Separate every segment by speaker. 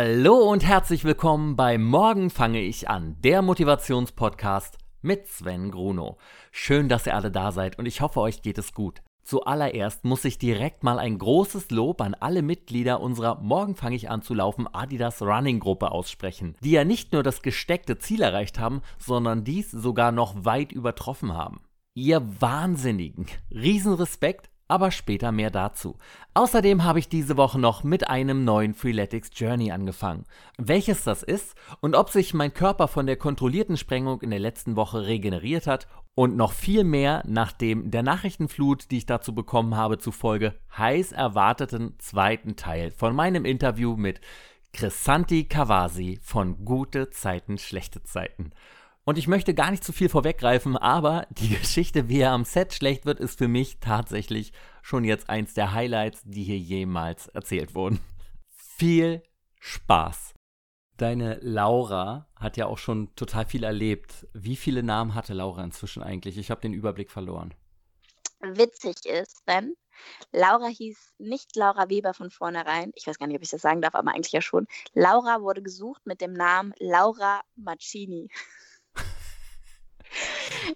Speaker 1: Hallo und herzlich willkommen bei Morgen fange ich an, der Motivationspodcast mit Sven Gruno. Schön, dass ihr alle da seid und ich hoffe, euch geht es gut. Zuallererst muss ich direkt mal ein großes Lob an alle Mitglieder unserer Morgen fange ich an zu laufen Adidas Running Gruppe aussprechen, die ja nicht nur das gesteckte Ziel erreicht haben, sondern dies sogar noch weit übertroffen haben. Ihr Wahnsinnigen, Riesenrespekt aber später mehr dazu. Außerdem habe ich diese Woche noch mit einem neuen Freeletics Journey angefangen. Welches das ist und ob sich mein Körper von der kontrollierten Sprengung in der letzten Woche regeneriert hat und noch viel mehr nachdem der Nachrichtenflut, die ich dazu bekommen habe, zufolge heiß erwarteten zweiten Teil von meinem Interview mit Chrisanti Kawasi von Gute Zeiten, schlechte Zeiten. Und ich möchte gar nicht zu viel vorweggreifen, aber die Geschichte, wie er am Set schlecht wird, ist für mich tatsächlich schon jetzt eins der Highlights, die hier jemals erzählt wurden. Viel Spaß! Deine Laura hat ja auch schon total viel erlebt. Wie viele Namen hatte Laura inzwischen eigentlich? Ich habe den Überblick verloren.
Speaker 2: Witzig ist, denn Laura hieß nicht Laura Weber von vornherein. Ich weiß gar nicht, ob ich das sagen darf, aber eigentlich ja schon. Laura wurde gesucht mit dem Namen Laura Maccini.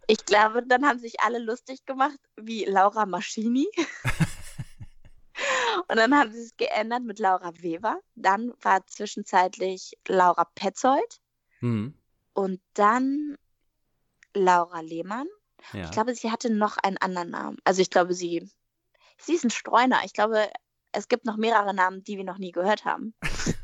Speaker 2: Ich glaube, dann haben sich alle lustig gemacht, wie Laura Maschini. Und dann haben sie es geändert mit Laura Weber. Dann war zwischenzeitlich Laura Petzold. Mhm. Und dann Laura Lehmann. Ja. Ich glaube, sie hatte noch einen anderen Namen. Also ich glaube, sie, sie ist ein Streuner. Ich glaube, es gibt noch mehrere Namen, die wir noch nie gehört haben.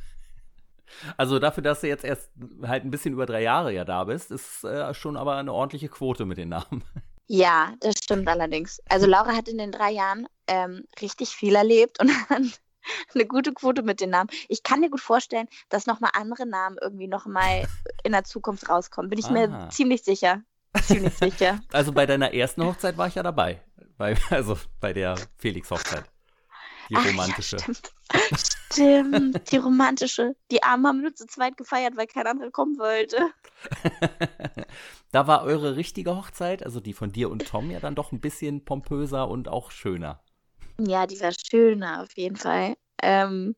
Speaker 1: Also dafür, dass du jetzt erst halt ein bisschen über drei Jahre ja da bist, ist äh, schon aber eine ordentliche Quote mit den Namen.
Speaker 2: Ja, das stimmt allerdings. Also Laura hat in den drei Jahren ähm, richtig viel erlebt und eine gute Quote mit den Namen. Ich kann mir gut vorstellen, dass nochmal andere Namen irgendwie nochmal in der Zukunft rauskommen. Bin ich Aha. mir ziemlich sicher. Ziemlich sicher.
Speaker 1: Also bei deiner ersten Hochzeit war ich ja dabei. Bei, also bei der Felix-Hochzeit. Die romantische.
Speaker 2: Ach, ja, stimmt. Stimmt, die romantische. Die Armen haben nur zu zweit gefeiert, weil kein anderer kommen wollte.
Speaker 1: da war eure richtige Hochzeit, also die von dir und Tom, ja dann doch ein bisschen pompöser und auch schöner.
Speaker 2: Ja, die war schöner auf jeden Fall. Ähm,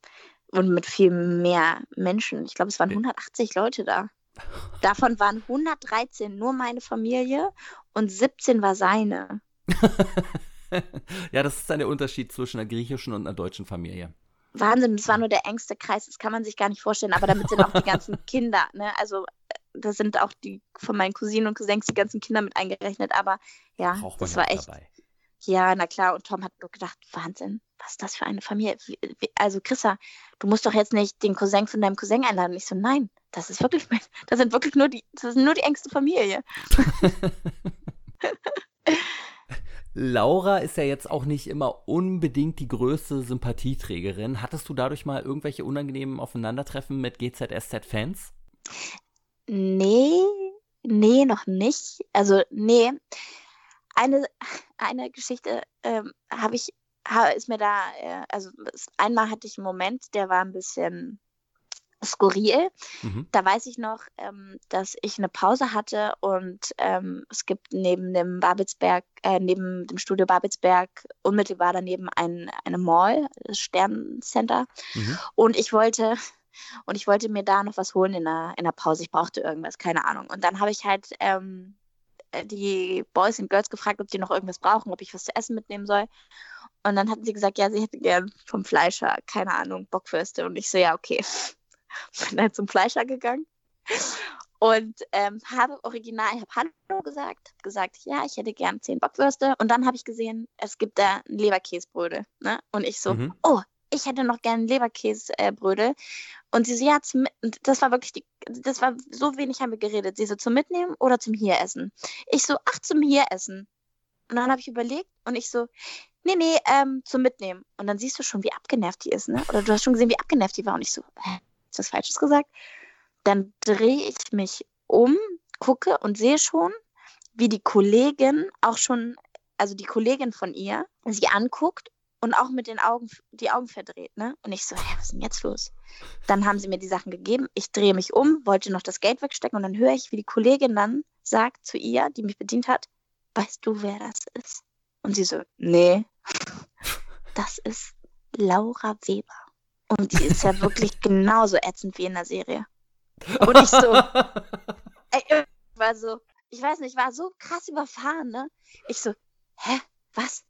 Speaker 2: und mit viel mehr Menschen. Ich glaube, es waren 180 Leute da. Davon waren 113 nur meine Familie und 17 war seine.
Speaker 1: ja, das ist dann der Unterschied zwischen einer griechischen und einer deutschen Familie.
Speaker 2: Wahnsinn, das war nur der engste Kreis, das kann man sich gar nicht vorstellen, aber damit sind auch die ganzen Kinder, ne? Also da sind auch die von meinen Cousinen und Cousins die ganzen Kinder mit eingerechnet, aber ja, das war echt. Dabei. Ja, na klar, und Tom hat nur gedacht, Wahnsinn, was ist das für eine Familie? Also Chrissa, du musst doch jetzt nicht den Cousin von deinem Cousin einladen. Und ich so, nein, das ist wirklich, das sind wirklich nur die, das ist nur die engste Familie.
Speaker 1: Laura ist ja jetzt auch nicht immer unbedingt die größte Sympathieträgerin. Hattest du dadurch mal irgendwelche unangenehmen Aufeinandertreffen mit GZSZ-Fans?
Speaker 2: Nee, nee, noch nicht. Also, nee. Eine, eine Geschichte ähm, habe ich, ist mir da, äh, also einmal hatte ich einen Moment, der war ein bisschen skurril. Mhm. Da weiß ich noch, ähm, dass ich eine Pause hatte und ähm, es gibt neben dem Babelsberg, äh, neben dem Studio Babelsberg unmittelbar daneben ein, eine Mall, das Sterncenter. Mhm. Und ich wollte und ich wollte mir da noch was holen in der, in der Pause. Ich brauchte irgendwas, keine Ahnung. Und dann habe ich halt ähm, die Boys und Girls gefragt, ob die noch irgendwas brauchen, ob ich was zu essen mitnehmen soll. Und dann hatten sie gesagt, ja, sie hätte gern vom Fleischer, keine Ahnung, Bockwürste. Und ich so, ja, okay. Bin dann zum Fleischer gegangen und ähm, habe original, ich habe Hallo gesagt, gesagt, ja, ich hätte gern zehn Bockwürste und dann habe ich gesehen, es gibt da Leberkäsebrödel, ne? Und ich so, mhm. oh, ich hätte noch gern Leberkäsebrödel. Und sie so, ja, zum, das war wirklich die, das war so wenig haben wir geredet. Sie so, zum Mitnehmen oder zum Hieressen? Ich so, ach, zum Hieressen. Und dann habe ich überlegt und ich so, nee, nee, ähm, zum Mitnehmen. Und dann siehst du schon, wie abgenervt die ist, ne? Oder du hast schon gesehen, wie abgenervt die war. Und ich so, hä? Was Falsches gesagt? Dann drehe ich mich um, gucke und sehe schon, wie die Kollegin auch schon, also die Kollegin von ihr, sie anguckt und auch mit den Augen, die Augen verdreht, ne? Und ich so, hä, was ist denn jetzt los? Dann haben sie mir die Sachen gegeben. Ich drehe mich um, wollte noch das Geld wegstecken und dann höre ich, wie die Kollegin dann sagt zu ihr, die mich bedient hat, weißt du, wer das ist? Und sie so, nee, das ist Laura Weber. Und die ist ja wirklich genauso ätzend wie in der Serie. Und ich so, ey, war so, ich weiß nicht, war so krass überfahren, ne? Ich so, hä, was?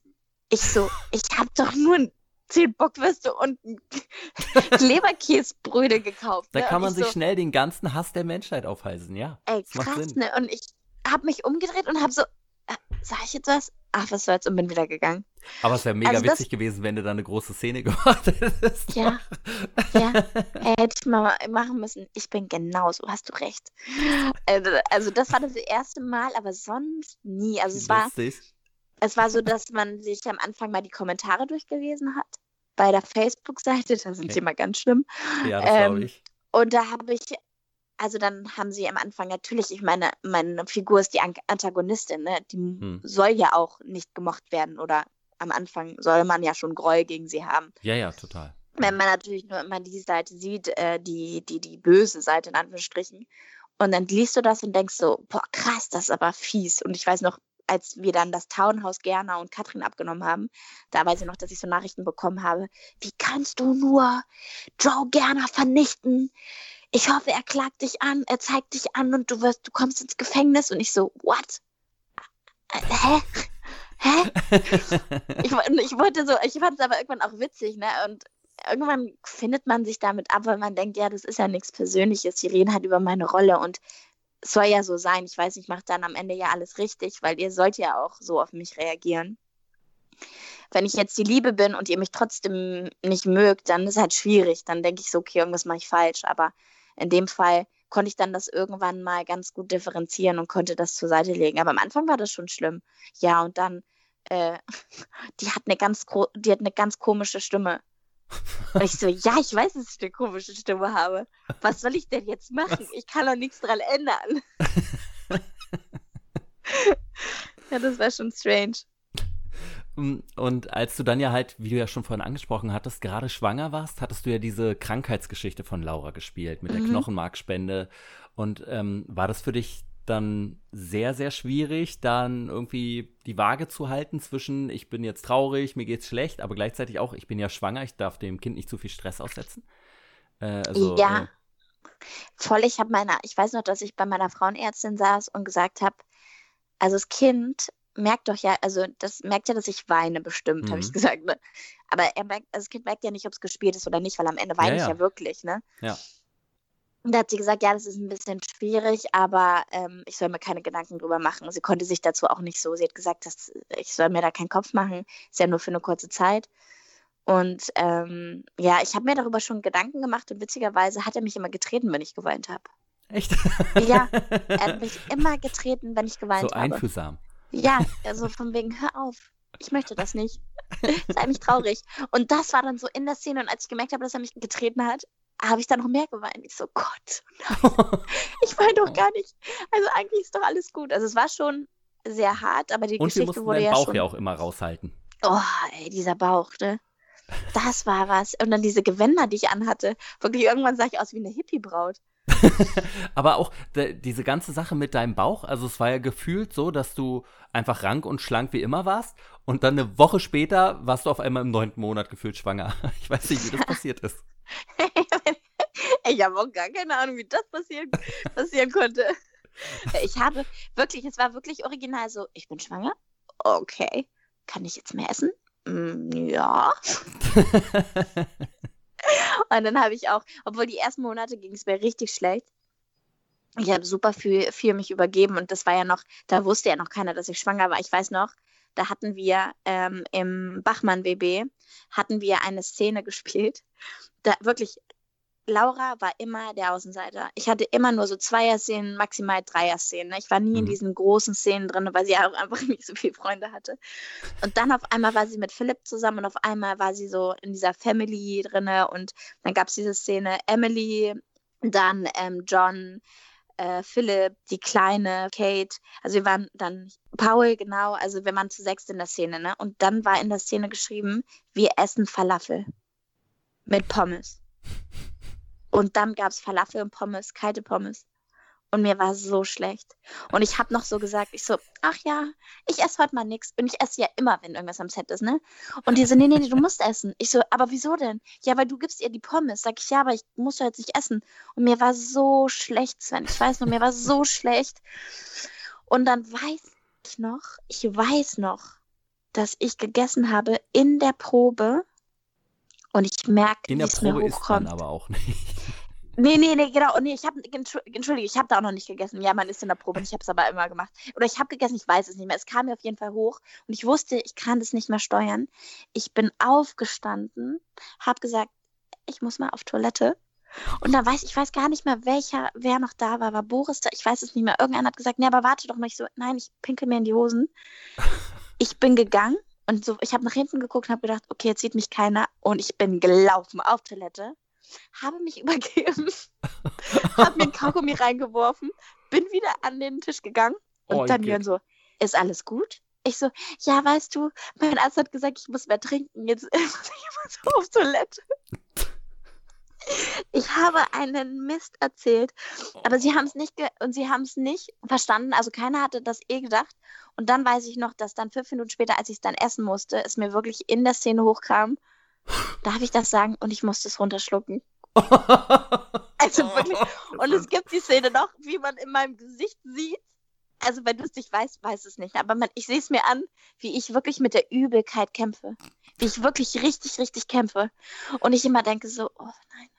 Speaker 2: Ich so, ich hab doch nur zehn Bockwürste und Leberkäsebröde gekauft.
Speaker 1: Da
Speaker 2: ne?
Speaker 1: kann man sich
Speaker 2: so,
Speaker 1: schnell den ganzen Hass der Menschheit aufheißen, ja.
Speaker 2: Ey, krass, ne? Und ich hab mich umgedreht und hab so, äh, sag ich jetzt was? Ach, was soll's und bin wieder gegangen.
Speaker 1: Aber es wäre mega
Speaker 2: Also das-
Speaker 1: witzig gewesen, wenn du da eine große Szene gemacht hättest.
Speaker 2: Ja, ja, äh, hätte ich mal machen müssen. Ich bin genauso, hast du recht. Also, also das war das erste Mal, aber sonst nie. Also es war, es war so, dass man sich am Anfang mal die Kommentare durchgelesen hat. Bei der Facebook-Seite, da sind
Speaker 1: Okay.
Speaker 2: sie immer ganz schlimm.
Speaker 1: Ja, das
Speaker 2: Ähm,
Speaker 1: glaube ich.
Speaker 2: Und da habe ich, also dann haben sie am Anfang natürlich, ich meine, meine Figur ist die An Antagonistin, ne? Die
Speaker 1: Hm.
Speaker 2: soll ja auch nicht gemocht werden oder am Anfang soll man ja schon Groll gegen sie haben.
Speaker 1: Ja, ja, total.
Speaker 2: Wenn man natürlich nur immer die Seite sieht, äh, die, die, die böse Seite in Anführungsstrichen. Und dann liest du das und denkst so, boah, krass, das ist aber fies. Und ich weiß noch, als wir dann das Townhaus Gerner und Katrin abgenommen haben, da weiß ich noch, dass ich so Nachrichten bekommen habe. Wie kannst du nur Joe Gerner vernichten? Ich hoffe, er klagt dich an, er zeigt dich an und du wirst, du kommst ins Gefängnis. Und ich so, what? Äh, Hä? Hä? ich, ich wollte so, ich fand es aber irgendwann auch witzig, ne? Und irgendwann findet man sich damit ab, weil man denkt, ja, das ist ja nichts Persönliches. Die reden halt über meine Rolle und es soll ja so sein. Ich weiß, ich mache dann am Ende ja alles richtig, weil ihr sollt ja auch so auf mich reagieren. Wenn ich jetzt die Liebe bin und ihr mich trotzdem nicht mögt, dann ist halt schwierig. Dann denke ich so, okay, irgendwas mache ich falsch. Aber in dem Fall konnte ich dann das irgendwann mal ganz gut differenzieren und konnte das zur Seite legen. Aber am Anfang war das schon schlimm. Ja, und dann, äh, die hat eine ganz, die hat eine ganz komische Stimme. Und ich so, ja, ich weiß, dass ich eine komische Stimme habe. Was soll ich denn jetzt machen? Ich kann doch nichts dran ändern. ja, das war schon strange.
Speaker 1: Mm, Und als du dann ja halt, wie du ja schon vorhin angesprochen hattest, gerade schwanger warst, hattest du ja diese Krankheitsgeschichte von Laura gespielt mit der
Speaker 2: Mhm.
Speaker 1: Knochenmarkspende. Und ähm, war das für dich dann sehr, sehr schwierig, dann irgendwie die Waage zu halten zwischen, ich bin jetzt traurig, mir geht's schlecht, aber gleichzeitig auch, ich bin ja schwanger, ich darf dem Kind nicht zu viel Stress aussetzen? Äh, also,
Speaker 2: Ja.
Speaker 1: äh,
Speaker 2: Voll, ich habe meiner, ich weiß noch, dass ich bei meiner Frauenärztin saß und gesagt habe, also das Kind merkt doch ja, also das merkt ja, dass ich weine bestimmt, habe ich
Speaker 1: Mhm.
Speaker 2: gesagt, ne? Aber er merkt, also das Kind merkt ja nicht, ob es gespielt ist oder nicht, weil am Ende weine
Speaker 1: Ja,
Speaker 2: ich
Speaker 1: ja.
Speaker 2: wirklich, ne?
Speaker 1: Ja.
Speaker 2: Und da hat sie gesagt, ja, das ist ein bisschen schwierig, aber ähm, ich soll mir keine Gedanken drüber machen. Sie konnte sich dazu auch nicht so. Sie hat gesagt, dass ich soll mir da keinen Kopf machen. Ist ja nur für eine kurze Zeit. Und ähm, ja, ich habe mir darüber schon Gedanken gemacht und witzigerweise hat er mich immer getreten, wenn ich geweint habe.
Speaker 1: echt?
Speaker 2: Ja, Er hat mich immer getreten, wenn ich geweint
Speaker 1: so
Speaker 2: habe. Ja, also von wegen, hör auf, ich möchte das nicht. Sei mich traurig. Und das war dann so in der Szene und als ich gemerkt habe, dass er mich getreten hat, habe ich dann noch mehr geweint. Ich so, Gott, ich weine doch gar nicht. Also eigentlich ist doch alles gut. Also es war schon sehr hart, aber die
Speaker 1: Und
Speaker 2: Geschichte wurde ja
Speaker 1: Bauch
Speaker 2: schon.
Speaker 1: ja auch immer raushalten.
Speaker 2: Oh, ey, dieser Bauch, ne? Das war was. Und dann diese Gewänder, die ich anhatte. Wirklich, irgendwann sah ich aus wie eine Hippie-Braut.
Speaker 1: Aber auch diese ganze Sache mit deinem Bauch, also es war ja gefühlt so, dass du einfach rank und schlank wie immer warst und dann eine Woche später warst du auf einmal im neunten Monat gefühlt schwanger. Ich weiß nicht, wie das passiert ist.
Speaker 2: ich habe auch gar keine Ahnung, wie das passieren, passieren konnte. Ich habe wirklich, es war wirklich original so, ich bin schwanger. Okay. Kann ich jetzt mehr essen? Mm, ja. Und dann habe ich auch, obwohl die ersten Monate ging es mir richtig schlecht. Ich habe super viel, viel mich übergeben und das war ja noch, da wusste ja noch keiner, dass ich schwanger war. Ich weiß noch, da hatten wir ähm, im Bachmann WB, hatten wir eine Szene gespielt. Da wirklich, Laura war immer der Außenseiter. Ich hatte immer nur so Zweier-Szenen, maximal Dreier-Szenen. ne? Ich war nie in
Speaker 1: Mhm.
Speaker 2: diesen großen Szenen drin, weil sie auch einfach nicht so viele Freunde hatte. Und dann auf einmal war sie mit Philipp zusammen und auf einmal war sie so in dieser Family drinne und dann gab es diese Szene Emily, dann ähm, John, äh, Philipp, die Kleine, Kate. Also wir waren dann Paul, genau. Also wir waren zu sechs in der Szene, ne? Und dann war in der Szene geschrieben, wir essen Falafel mit Pommes. Und dann gab es Falafel und Pommes, kalte Pommes. Und mir war so schlecht. Und ich habe noch so gesagt, ich so, ach ja, ich esse heute mal nichts. Und ich esse ja immer, wenn irgendwas am Set ist, ne? Und die so, nee, nee, nee, du musst essen. Ich so, aber wieso denn? Ja, weil du gibst ihr die Pommes. Sag ich, ja, aber ich muss jetzt nicht essen. Und mir war so schlecht, Sven. Ich weiß nur, mir war so schlecht. Und dann weiß ich noch, ich weiß noch, dass ich gegessen habe in der Probe. Und ich merke,
Speaker 1: wie es mir hochkommt. aber auch nicht.
Speaker 2: Nee, nee, nee, genau. Nee, ich habe, entschuldige, ich habe da auch noch nicht gegessen. Ja, man ist in der Probe und ich habe es aber immer gemacht. Oder ich habe gegessen, ich weiß es nicht mehr. Es kam mir auf jeden Fall hoch und ich wusste, ich kann das nicht mehr steuern. Ich bin aufgestanden, habe gesagt, ich muss mal auf Toilette. Und dann weiß ich weiß gar nicht mehr, welcher, wer noch da war. War Boris da? Ich weiß es nicht mehr. Irgendeiner hat gesagt, nee, aber warte doch mal. Ich so, nein, ich pinkel mir in die Hosen. Ich bin gegangen und so, ich habe nach hinten geguckt und habe gedacht, okay, jetzt sieht mich keiner. Und ich bin gelaufen auf Toilette habe mich übergeben, habe mir ein Kaugummi reingeworfen, bin wieder an den Tisch gegangen und oh, dann Jörn so, ist alles gut? Ich so, ja, weißt du, mein Arzt hat gesagt, ich muss mehr trinken, jetzt muss ich immer so auf Toilette. Ich habe einen Mist erzählt, aber sie haben es nicht und sie haben es nicht verstanden. Also keiner hatte das eh gedacht. Und dann weiß ich noch, dass dann fünf Minuten später, als ich es dann essen musste, es mir wirklich in der Szene hochkam Darf ich das sagen? Und ich musste es runterschlucken. also wirklich. Und es gibt die Szene noch, wie man in meinem Gesicht sieht. Also, wenn du es nicht weißt, weiß es nicht. Aber man, ich sehe es mir an, wie ich wirklich mit der Übelkeit kämpfe. Wie ich wirklich richtig, richtig kämpfe. Und ich immer denke so, oh nein.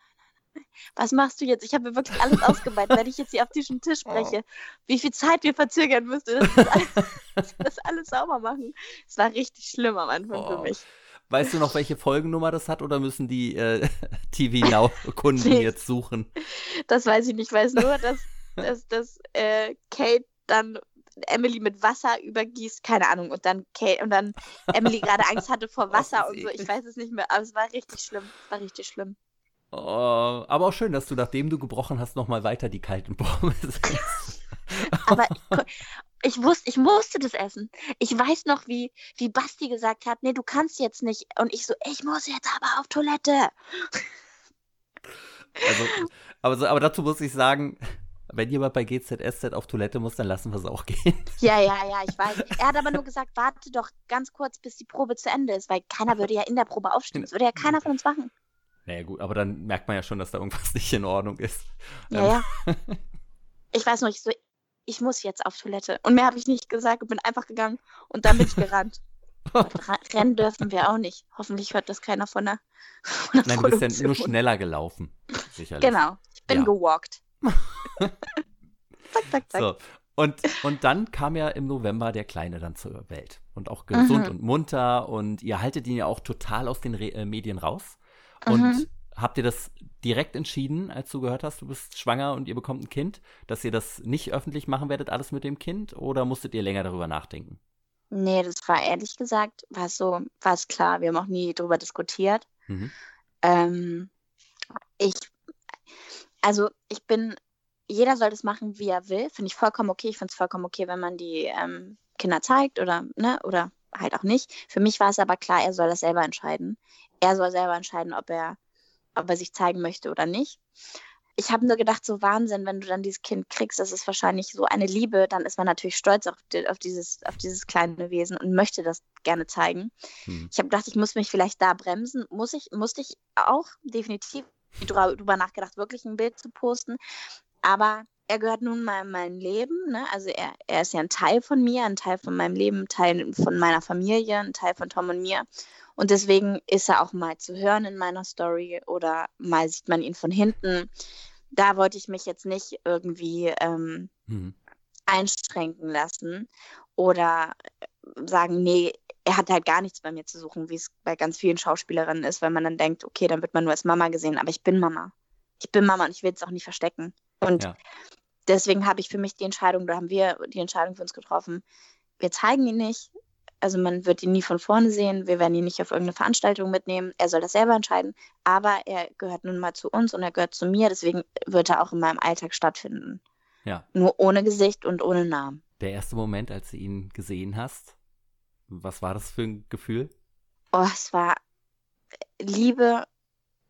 Speaker 2: Was machst du jetzt? Ich habe mir wirklich alles ausgemeint, wenn ich jetzt hier auf diesen Tisch spreche. Wie viel Zeit wir verzögern müsste, dass wir das, das alles sauber machen. Es war richtig schlimm am Anfang oh. für mich.
Speaker 1: Weißt du noch, welche Folgennummer das hat oder müssen die äh, TV Now-Kunden nee. jetzt suchen?
Speaker 2: Das weiß ich nicht. Ich weiß nur, dass, dass, dass äh, Kate dann Emily mit Wasser übergießt, keine Ahnung, und dann Kate und dann Emily gerade Angst hatte vor Wasser und so. Ich weiß es nicht mehr, aber es war richtig schlimm. Es war richtig schlimm.
Speaker 1: Oh, aber auch schön, dass du, nachdem du gebrochen hast, nochmal weiter die kalten Pommes
Speaker 2: aber ich wusste, ich musste das essen. Ich weiß noch, wie, wie Basti gesagt hat, nee, du kannst jetzt nicht. Und ich so, ich muss jetzt aber auf Toilette.
Speaker 1: Also, aber, so, aber dazu muss ich sagen, wenn jemand bei GZSZ auf Toilette muss, dann lassen wir es auch gehen.
Speaker 2: Ja, ja, ja, ich weiß. Er hat aber nur gesagt, warte doch ganz kurz, bis die Probe zu Ende ist, weil keiner würde ja in der Probe aufstehen. Das würde ja keiner von uns machen.
Speaker 1: Naja, gut, aber dann merkt man ja schon, dass da irgendwas nicht in Ordnung ist.
Speaker 2: Ja, ähm. ja. Ich weiß noch, ich so, ich muss jetzt auf Toilette. Und mehr habe ich nicht gesagt und bin einfach gegangen und dann bin ich gerannt. Rennen dürfen wir auch nicht. Hoffentlich hört das keiner von der.
Speaker 1: Von der Nein, du bist ja nur schneller gelaufen. Sicherlich.
Speaker 2: Genau, ich bin ja. gewalkt.
Speaker 1: zack, zack, zack. So. Und, und dann kam ja im November der Kleine dann zur Welt. Und auch gesund mhm. und munter. Und ihr haltet ihn ja auch total aus den Re äh, Medien raus. Und mhm. habt ihr das direkt entschieden, als du gehört hast, du bist schwanger und ihr bekommt ein Kind, dass ihr das nicht öffentlich machen werdet, alles mit dem Kind? Oder musstet ihr länger darüber nachdenken?
Speaker 2: Nee, das war ehrlich gesagt, war so, war es klar. Wir haben auch nie darüber diskutiert. Mhm. Ähm, ich, also ich bin, jeder soll das machen, wie er will. Finde ich vollkommen okay. Ich finde es vollkommen okay, wenn man die ähm, Kinder zeigt oder, ne, oder halt auch nicht. Für mich war es aber klar, er soll das selber entscheiden. Er soll selber entscheiden, ob er ob er sich zeigen möchte oder nicht. Ich habe nur gedacht, so Wahnsinn, wenn du dann dieses Kind kriegst, das ist wahrscheinlich so eine Liebe, dann ist man natürlich stolz auf, die, auf dieses, auf dieses kleine Wesen und möchte das gerne zeigen. Hm. Ich habe gedacht, ich muss mich vielleicht da bremsen. Muss ich, musste ich auch definitiv drüber nachgedacht, wirklich ein Bild zu posten. Aber er gehört nun mal in mein Leben. Ne? Also er, er ist ja ein Teil von mir, ein Teil von meinem Leben, ein Teil von meiner Familie, ein Teil von Tom und mir. Und deswegen ist er auch mal zu hören in meiner Story oder mal sieht man ihn von hinten. Da wollte ich mich jetzt nicht irgendwie ähm, mhm. einschränken lassen oder sagen, nee, er hat halt gar nichts bei mir zu suchen, wie es bei ganz vielen Schauspielerinnen ist, weil man dann denkt, okay, dann wird man nur als Mama gesehen, aber ich bin Mama. Ich bin Mama und ich will es auch nicht verstecken. Und ja. Deswegen habe ich für mich die Entscheidung, da haben wir die Entscheidung für uns getroffen, wir zeigen ihn nicht, also man wird ihn nie von vorne sehen, wir werden ihn nicht auf irgendeine Veranstaltung mitnehmen, er soll das selber entscheiden, aber er gehört nun mal zu uns und er gehört zu mir, deswegen wird er auch in meinem Alltag stattfinden. Ja. Nur ohne Gesicht und ohne Namen.
Speaker 1: Der erste Moment, als du ihn gesehen hast, was war das für ein Gefühl?
Speaker 2: Oh, es war Liebe,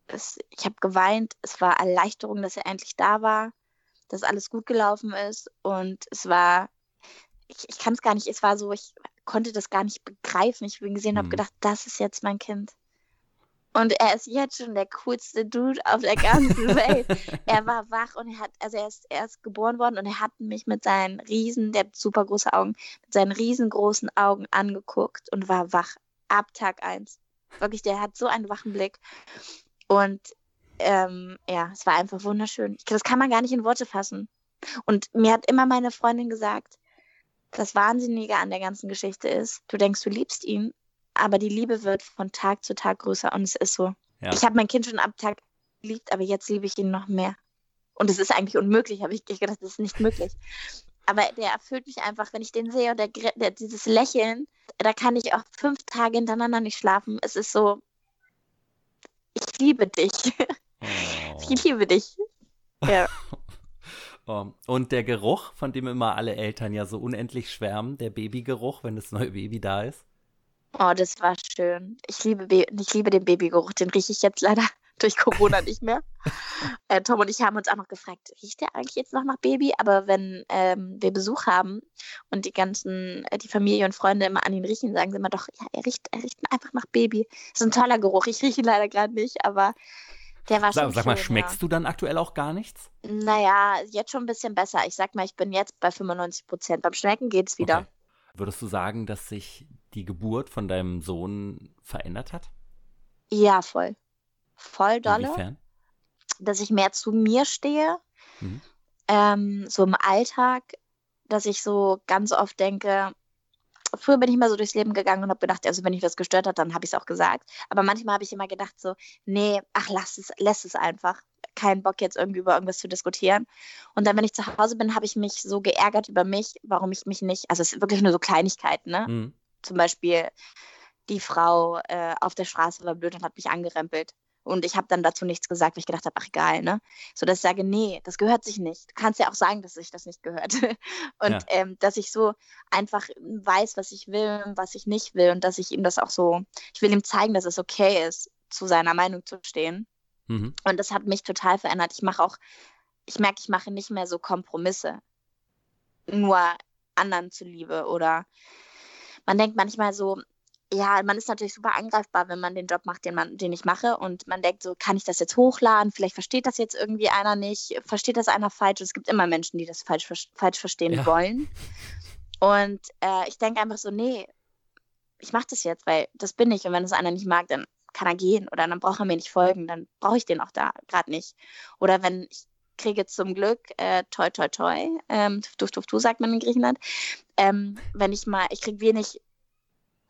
Speaker 2: es, ich habe geweint, es war Erleichterung, dass er endlich da war. Dass alles gut gelaufen ist. Und es war, ich, ich kann es gar nicht, es war so, ich konnte das gar nicht begreifen. Ich bin gesehen, mhm. habe gedacht, das ist jetzt mein Kind. Und er ist jetzt schon der coolste Dude auf der ganzen Welt. er war wach und er hat, also er ist, er ist geboren worden und er hat mich mit seinen riesen, der hat super große Augen, mit seinen riesengroßen Augen angeguckt und war wach ab Tag eins. Wirklich, der hat so einen wachen Blick. Und ähm, ja, es war einfach wunderschön. Das kann man gar nicht in Worte fassen. Und mir hat immer meine Freundin gesagt, das Wahnsinnige an der ganzen Geschichte ist, du denkst, du liebst ihn, aber die Liebe wird von Tag zu Tag größer und es ist so. Ja. Ich habe mein Kind schon ab Tag geliebt, aber jetzt liebe ich ihn noch mehr. Und es ist eigentlich unmöglich, habe ich gedacht, das ist nicht möglich. Aber der erfüllt mich einfach, wenn ich den sehe und der, der, dieses Lächeln, da kann ich auch fünf Tage hintereinander nicht schlafen. Es ist so, ich liebe dich. Oh. Ich liebe dich. Ja.
Speaker 1: Oh. Und der Geruch, von dem immer alle Eltern ja so unendlich schwärmen, der Babygeruch, wenn das neue Baby da ist.
Speaker 2: Oh, das war schön. Ich liebe, ich liebe den Babygeruch. Den rieche ich jetzt leider durch Corona nicht mehr. Äh, Tom und ich haben uns auch noch gefragt, riecht der eigentlich jetzt noch nach Baby? Aber wenn ähm, wir Besuch haben und die ganzen, äh, die Familie und Freunde immer an ihn riechen, sagen sie immer doch, ja, er riecht, er riecht einfach nach Baby. Das ist ein toller Geruch. Ich rieche ihn leider gerade nicht, aber der war
Speaker 1: sag,
Speaker 2: schon
Speaker 1: Sag mal,
Speaker 2: schön,
Speaker 1: schmeckst
Speaker 2: ja.
Speaker 1: du dann aktuell auch gar nichts?
Speaker 2: Naja, jetzt schon ein bisschen besser. Ich sag mal, ich bin jetzt bei 95 Prozent. Beim Schmecken geht es wieder.
Speaker 1: Okay. Würdest du sagen, dass sich die Geburt von deinem Sohn verändert hat?
Speaker 2: Ja, voll. Voll dolle.
Speaker 1: Inwiefern?
Speaker 2: Dass ich mehr zu mir stehe.
Speaker 1: Mhm.
Speaker 2: Ähm, so im Alltag, dass ich so ganz oft denke, früher bin ich mal so durchs Leben gegangen und habe gedacht, also wenn ich was gestört hat, dann habe ich es auch gesagt. Aber manchmal habe ich immer gedacht so, nee, ach lass es, lass es einfach. Keinen Bock jetzt irgendwie über irgendwas zu diskutieren. Und dann, wenn ich zu Hause bin, habe ich mich so geärgert über mich, warum ich mich nicht, also es ist wirklich nur so Kleinigkeiten, ne?
Speaker 1: Mhm.
Speaker 2: Zum Beispiel die Frau äh, auf der Straße war blöd und hat mich angerempelt. Und ich habe dann dazu nichts gesagt, weil ich gedacht habe, ach egal, ne? So dass ich sage, nee, das gehört sich nicht. Du kannst ja auch sagen, dass sich das nicht gehört. und
Speaker 1: Ja.
Speaker 2: ähm, dass ich so einfach weiß, was ich will und was ich nicht will. Und dass ich ihm das auch so, ich will ihm zeigen, dass es okay ist, zu seiner Meinung zu stehen.
Speaker 1: Mhm.
Speaker 2: Und das hat mich total verändert. Ich mache auch, ich merke, ich mache nicht mehr so Kompromisse. Nur anderen zuliebe. Oder man denkt manchmal so, ja, man ist natürlich super angreifbar, wenn man den Job macht, den, man, den ich mache. Und man denkt so, kann ich das jetzt hochladen? Vielleicht versteht das jetzt irgendwie einer nicht. Versteht das einer falsch? Und es gibt immer Menschen, die das falsch, falsch verstehen
Speaker 1: Ja.
Speaker 2: wollen. Und äh, ich denke einfach so, nee, ich mache das jetzt, weil das bin ich. Und wenn es einer nicht mag, dann kann er gehen oder dann braucht er mir nicht folgen. Dann brauche ich den auch da gerade nicht. Oder wenn ich kriege zum Glück, äh, toi, toi, toi, ähm, duf, duf, du, sagt man in Griechenland, ähm, wenn ich mal, ich kriege wenig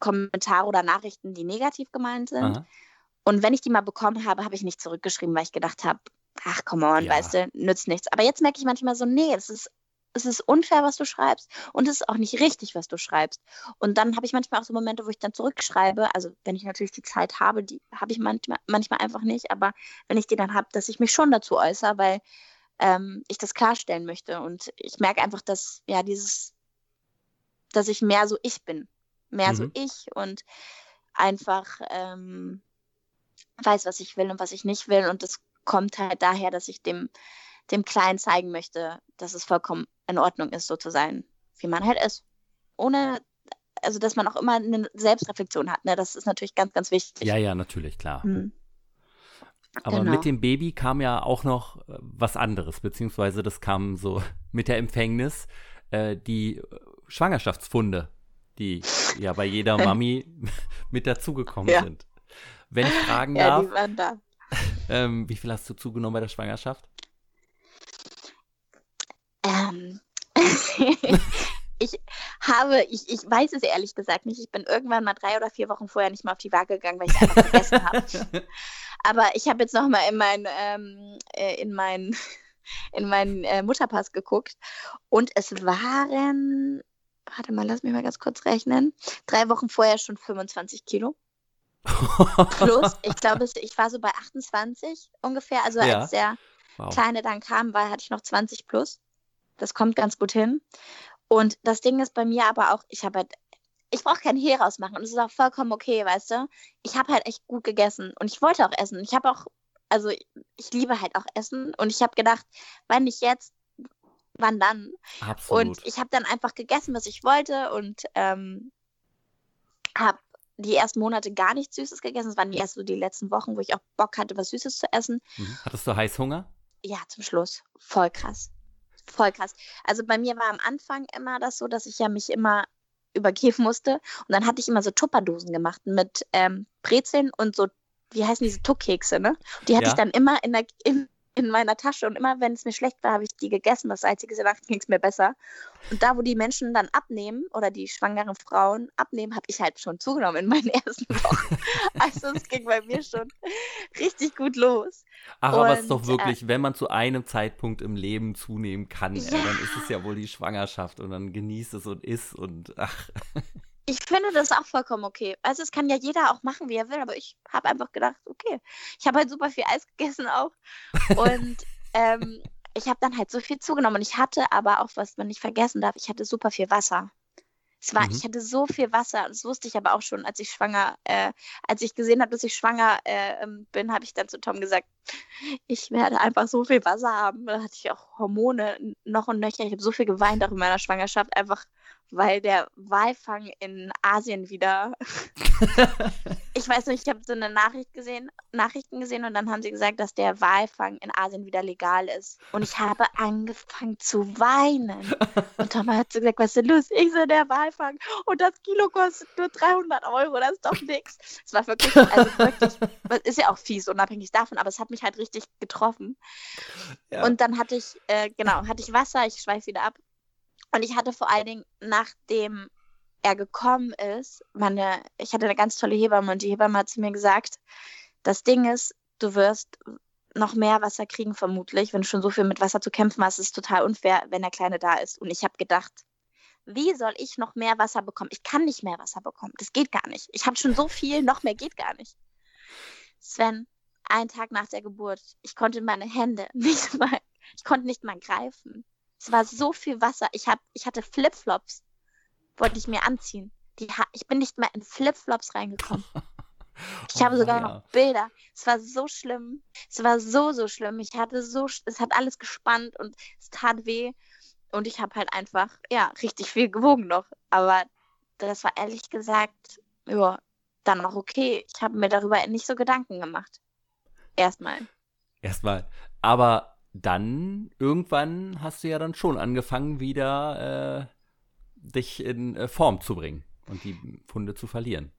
Speaker 2: Kommentare oder Nachrichten, die negativ gemeint sind.
Speaker 1: Aha.
Speaker 2: Und wenn ich die mal bekommen habe, habe ich nicht zurückgeschrieben, weil ich gedacht habe, ach, come on,
Speaker 1: Ja.
Speaker 2: weißt du, nützt nichts. Aber jetzt merke ich manchmal so, nee, es ist, es ist unfair, was du schreibst und es ist auch nicht richtig, was du schreibst. Und dann habe ich manchmal auch so Momente, wo ich dann zurückschreibe, also wenn ich natürlich die Zeit habe, die habe ich manchmal, manchmal einfach nicht, aber wenn ich die dann habe, dass ich mich schon dazu äußere, weil ähm, ich das klarstellen möchte. Und ich merke einfach, dass, ja, dieses, dass ich mehr so ich bin. Mehr so
Speaker 1: Mhm.
Speaker 2: ich und einfach ähm, weiß, was ich will und was ich nicht will. Und das kommt halt daher, dass ich dem, dem Kleinen zeigen möchte, dass es vollkommen in Ordnung ist, so zu sein, wie man halt ist. Ohne, also dass man auch immer eine Selbstreflexion hat. Ne? Das ist natürlich ganz, ganz wichtig.
Speaker 1: Ja, ja, natürlich, klar.
Speaker 2: Hm.
Speaker 1: Aber
Speaker 2: genau.
Speaker 1: mit dem Baby kam ja auch noch äh, was anderes, beziehungsweise das kam so mit der Empfängnis, äh, die Schwangerschaftsfunde, die ja bei jeder Mami mit dazugekommen
Speaker 2: Ja.
Speaker 1: sind. Wenn ich fragen
Speaker 2: Ja,
Speaker 1: darf, ähm, wie viel hast du zugenommen bei der Schwangerschaft?
Speaker 2: Ähm, ich habe, ich, ich weiß es ehrlich gesagt nicht. Ich bin irgendwann mal drei oder vier Wochen vorher nicht mal auf die Waage gegangen, weil ich es einfach vergessen habe. Aber ich habe jetzt noch mal in meinen ähm, äh, in meinen in meinen äh, Mutterpass geguckt und es waren, warte mal, lass mich mal ganz kurz rechnen, drei Wochen vorher schon 25 Kilo plus. Ich glaube, ich war so bei 28 ungefähr. Also
Speaker 1: Ja.
Speaker 2: als der
Speaker 1: wow.
Speaker 2: Kleine dann kam, war, hatte ich noch 20 plus. Das kommt ganz gut hin. Und das Ding ist bei mir aber auch, ich habe halt, ich brauche kein Hehl rausmachen und es ist auch vollkommen okay, weißt du. Ich habe halt echt gut gegessen und ich wollte auch essen. Ich habe auch, also ich, ich liebe halt auch Essen und ich habe gedacht, wenn nicht jetzt, wandern.
Speaker 1: Absolut.
Speaker 2: Und ich habe dann einfach gegessen, was ich wollte und ähm, habe die ersten Monate gar nichts Süßes gegessen. Es waren erst so die letzten Wochen, wo ich auch Bock hatte, was Süßes zu essen.
Speaker 1: Mhm. Hattest du Heißhunger?
Speaker 2: Ja, zum Schluss. Voll krass. Voll krass. Also bei mir war am Anfang immer das so, dass ich ja mich immer übergeben musste. Und dann hatte ich immer so Tupperdosen gemacht mit ähm, Brezeln und so, wie heißen diese Tuckkekse, ne? Die hatte
Speaker 1: Ja.
Speaker 2: ich dann immer in, der, in, in meiner Tasche und immer, wenn es mir schlecht war, habe ich die gegessen. Das einzige Nacht ging es mir besser. Und da, wo die Menschen dann abnehmen oder die schwangeren Frauen abnehmen, habe ich halt schon zugenommen in meinen ersten Wochen. also es ging bei mir schon richtig gut los.
Speaker 1: Ach, aber es ist doch
Speaker 2: Und, äh,
Speaker 1: wirklich, wenn man zu einem Zeitpunkt im Leben zunehmen kann, ja.
Speaker 2: Ja.
Speaker 1: dann ist es ja wohl die Schwangerschaft und dann genießt es und isst und ach.
Speaker 2: Ich finde das auch vollkommen okay. Also es kann ja jeder auch machen, wie er will, aber ich habe einfach gedacht, okay, ich habe halt super viel Eis gegessen auch und ähm, ich habe dann halt so viel zugenommen und ich hatte aber auch, was man nicht vergessen darf, ich hatte super viel Wasser. Es war,
Speaker 1: Mhm.
Speaker 2: ich hatte so viel Wasser, das wusste ich aber auch schon, als ich schwanger, äh, als ich gesehen habe, dass ich schwanger äh, ähm, bin, habe ich dann zu Tom gesagt, ich werde einfach so viel Wasser haben. Da hatte ich auch Hormone noch und nöcher. Ich habe so viel geweint auch in meiner Schwangerschaft, einfach weil der Walfang in Asien wieder. ich weiß nicht, ich habe so eine Nachricht gesehen, Nachrichten gesehen und dann haben sie gesagt, dass der Walfang in Asien wieder legal ist. Und ich habe angefangen zu weinen. Und Tom hat so gesagt, was ist denn los? Ich so, der Walfang. Und das Kilo kostet nur 300 Euro, das ist doch nichts. Es war wirklich, also wirklich, ist ja auch fies, unabhängig davon, aber es hat mich halt richtig getroffen.
Speaker 1: Ja.
Speaker 2: Und dann hatte ich, äh, genau, hatte ich Wasser, ich schweife wieder ab. Und ich hatte vor allen Dingen, nachdem er gekommen ist, meine, ich hatte eine ganz tolle Hebamme und die Hebamme hat zu mir gesagt, das Ding ist, du wirst noch mehr Wasser kriegen vermutlich, wenn du schon so viel mit Wasser zu kämpfen hast, ist es total unfair, wenn der Kleine da ist. Und ich habe gedacht, wie soll ich noch mehr Wasser bekommen? Ich kann nicht mehr Wasser bekommen. Das geht gar nicht. Ich habe schon so viel, noch mehr geht gar nicht. Sven, einen Tag nach der Geburt, ich konnte meine Hände nicht mal, ich konnte nicht mal greifen. Es war so viel Wasser. Ich, hab, ich hatte Flipflops, wollte ich mir anziehen. Die, ha- ich bin nicht mal in Flipflops reingekommen. Ich
Speaker 1: Oh
Speaker 2: habe sogar
Speaker 1: weia.
Speaker 2: noch Bilder. Es war so schlimm. Es war so, so schlimm. Ich hatte so, es hat alles gespannt und es tat weh. Und ich habe halt einfach, ja, richtig viel gewogen noch. Aber das war ehrlich gesagt, ja, dann auch okay. Ich habe mir darüber nicht so Gedanken gemacht. Erstmal.
Speaker 1: Erstmal. Aber dann, irgendwann hast du ja dann schon angefangen, wieder äh, dich in äh, Form zu bringen und die Pfunde zu verlieren.